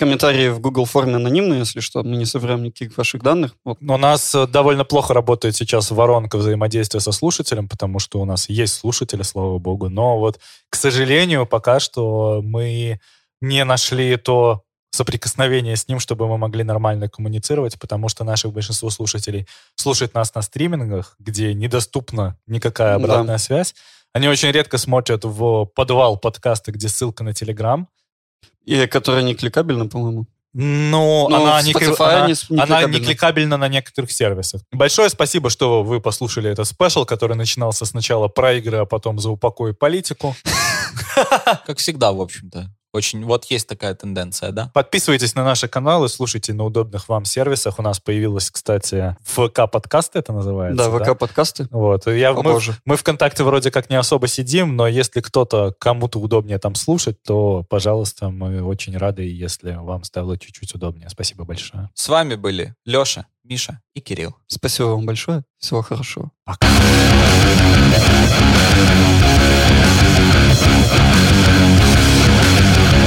комментарии в Google форме анонимны, если что, мы не собираем никаких ваших данных. Вот. У нас э, довольно плохо работает сейчас воронка взаимодействия со слушателем, потому что у нас есть слушатели, слава богу. Но вот, к сожалению, пока что мы не нашли то соприкосновение с ним, чтобы мы могли нормально коммуницировать, потому что наше большинство слушателей слушает нас на стримингах, где недоступна никакая обратная да. связь. Они очень редко смотрят в подвал подкаста, где ссылка на Телеграм. И которая не кликабельна, по-моему. Ну, ну она, не, она, не, не, она не кликабельна на некоторых сервисах. Большое спасибо, что вы послушали этот спешл, который начинался сначала про игры, а потом за упокой политику. <laughs> Как всегда, в общем-то. Очень, вот есть такая тенденция, да? Подписывайтесь на наши каналы, слушайте на удобных вам сервисах. У нас появилась, кстати, ВК-подкасты это называется. Да, ВК-подкасты. Вот. Я, мы, мы ВКонтакте вроде как не особо сидим, но если кто-то, кому-то удобнее там слушать, то, пожалуйста, мы очень рады, если вам стало чуть-чуть удобнее. Спасибо большое. С вами были Леша, Миша и Кирилл. Спасибо вам большое. Всего хорошего. Пока.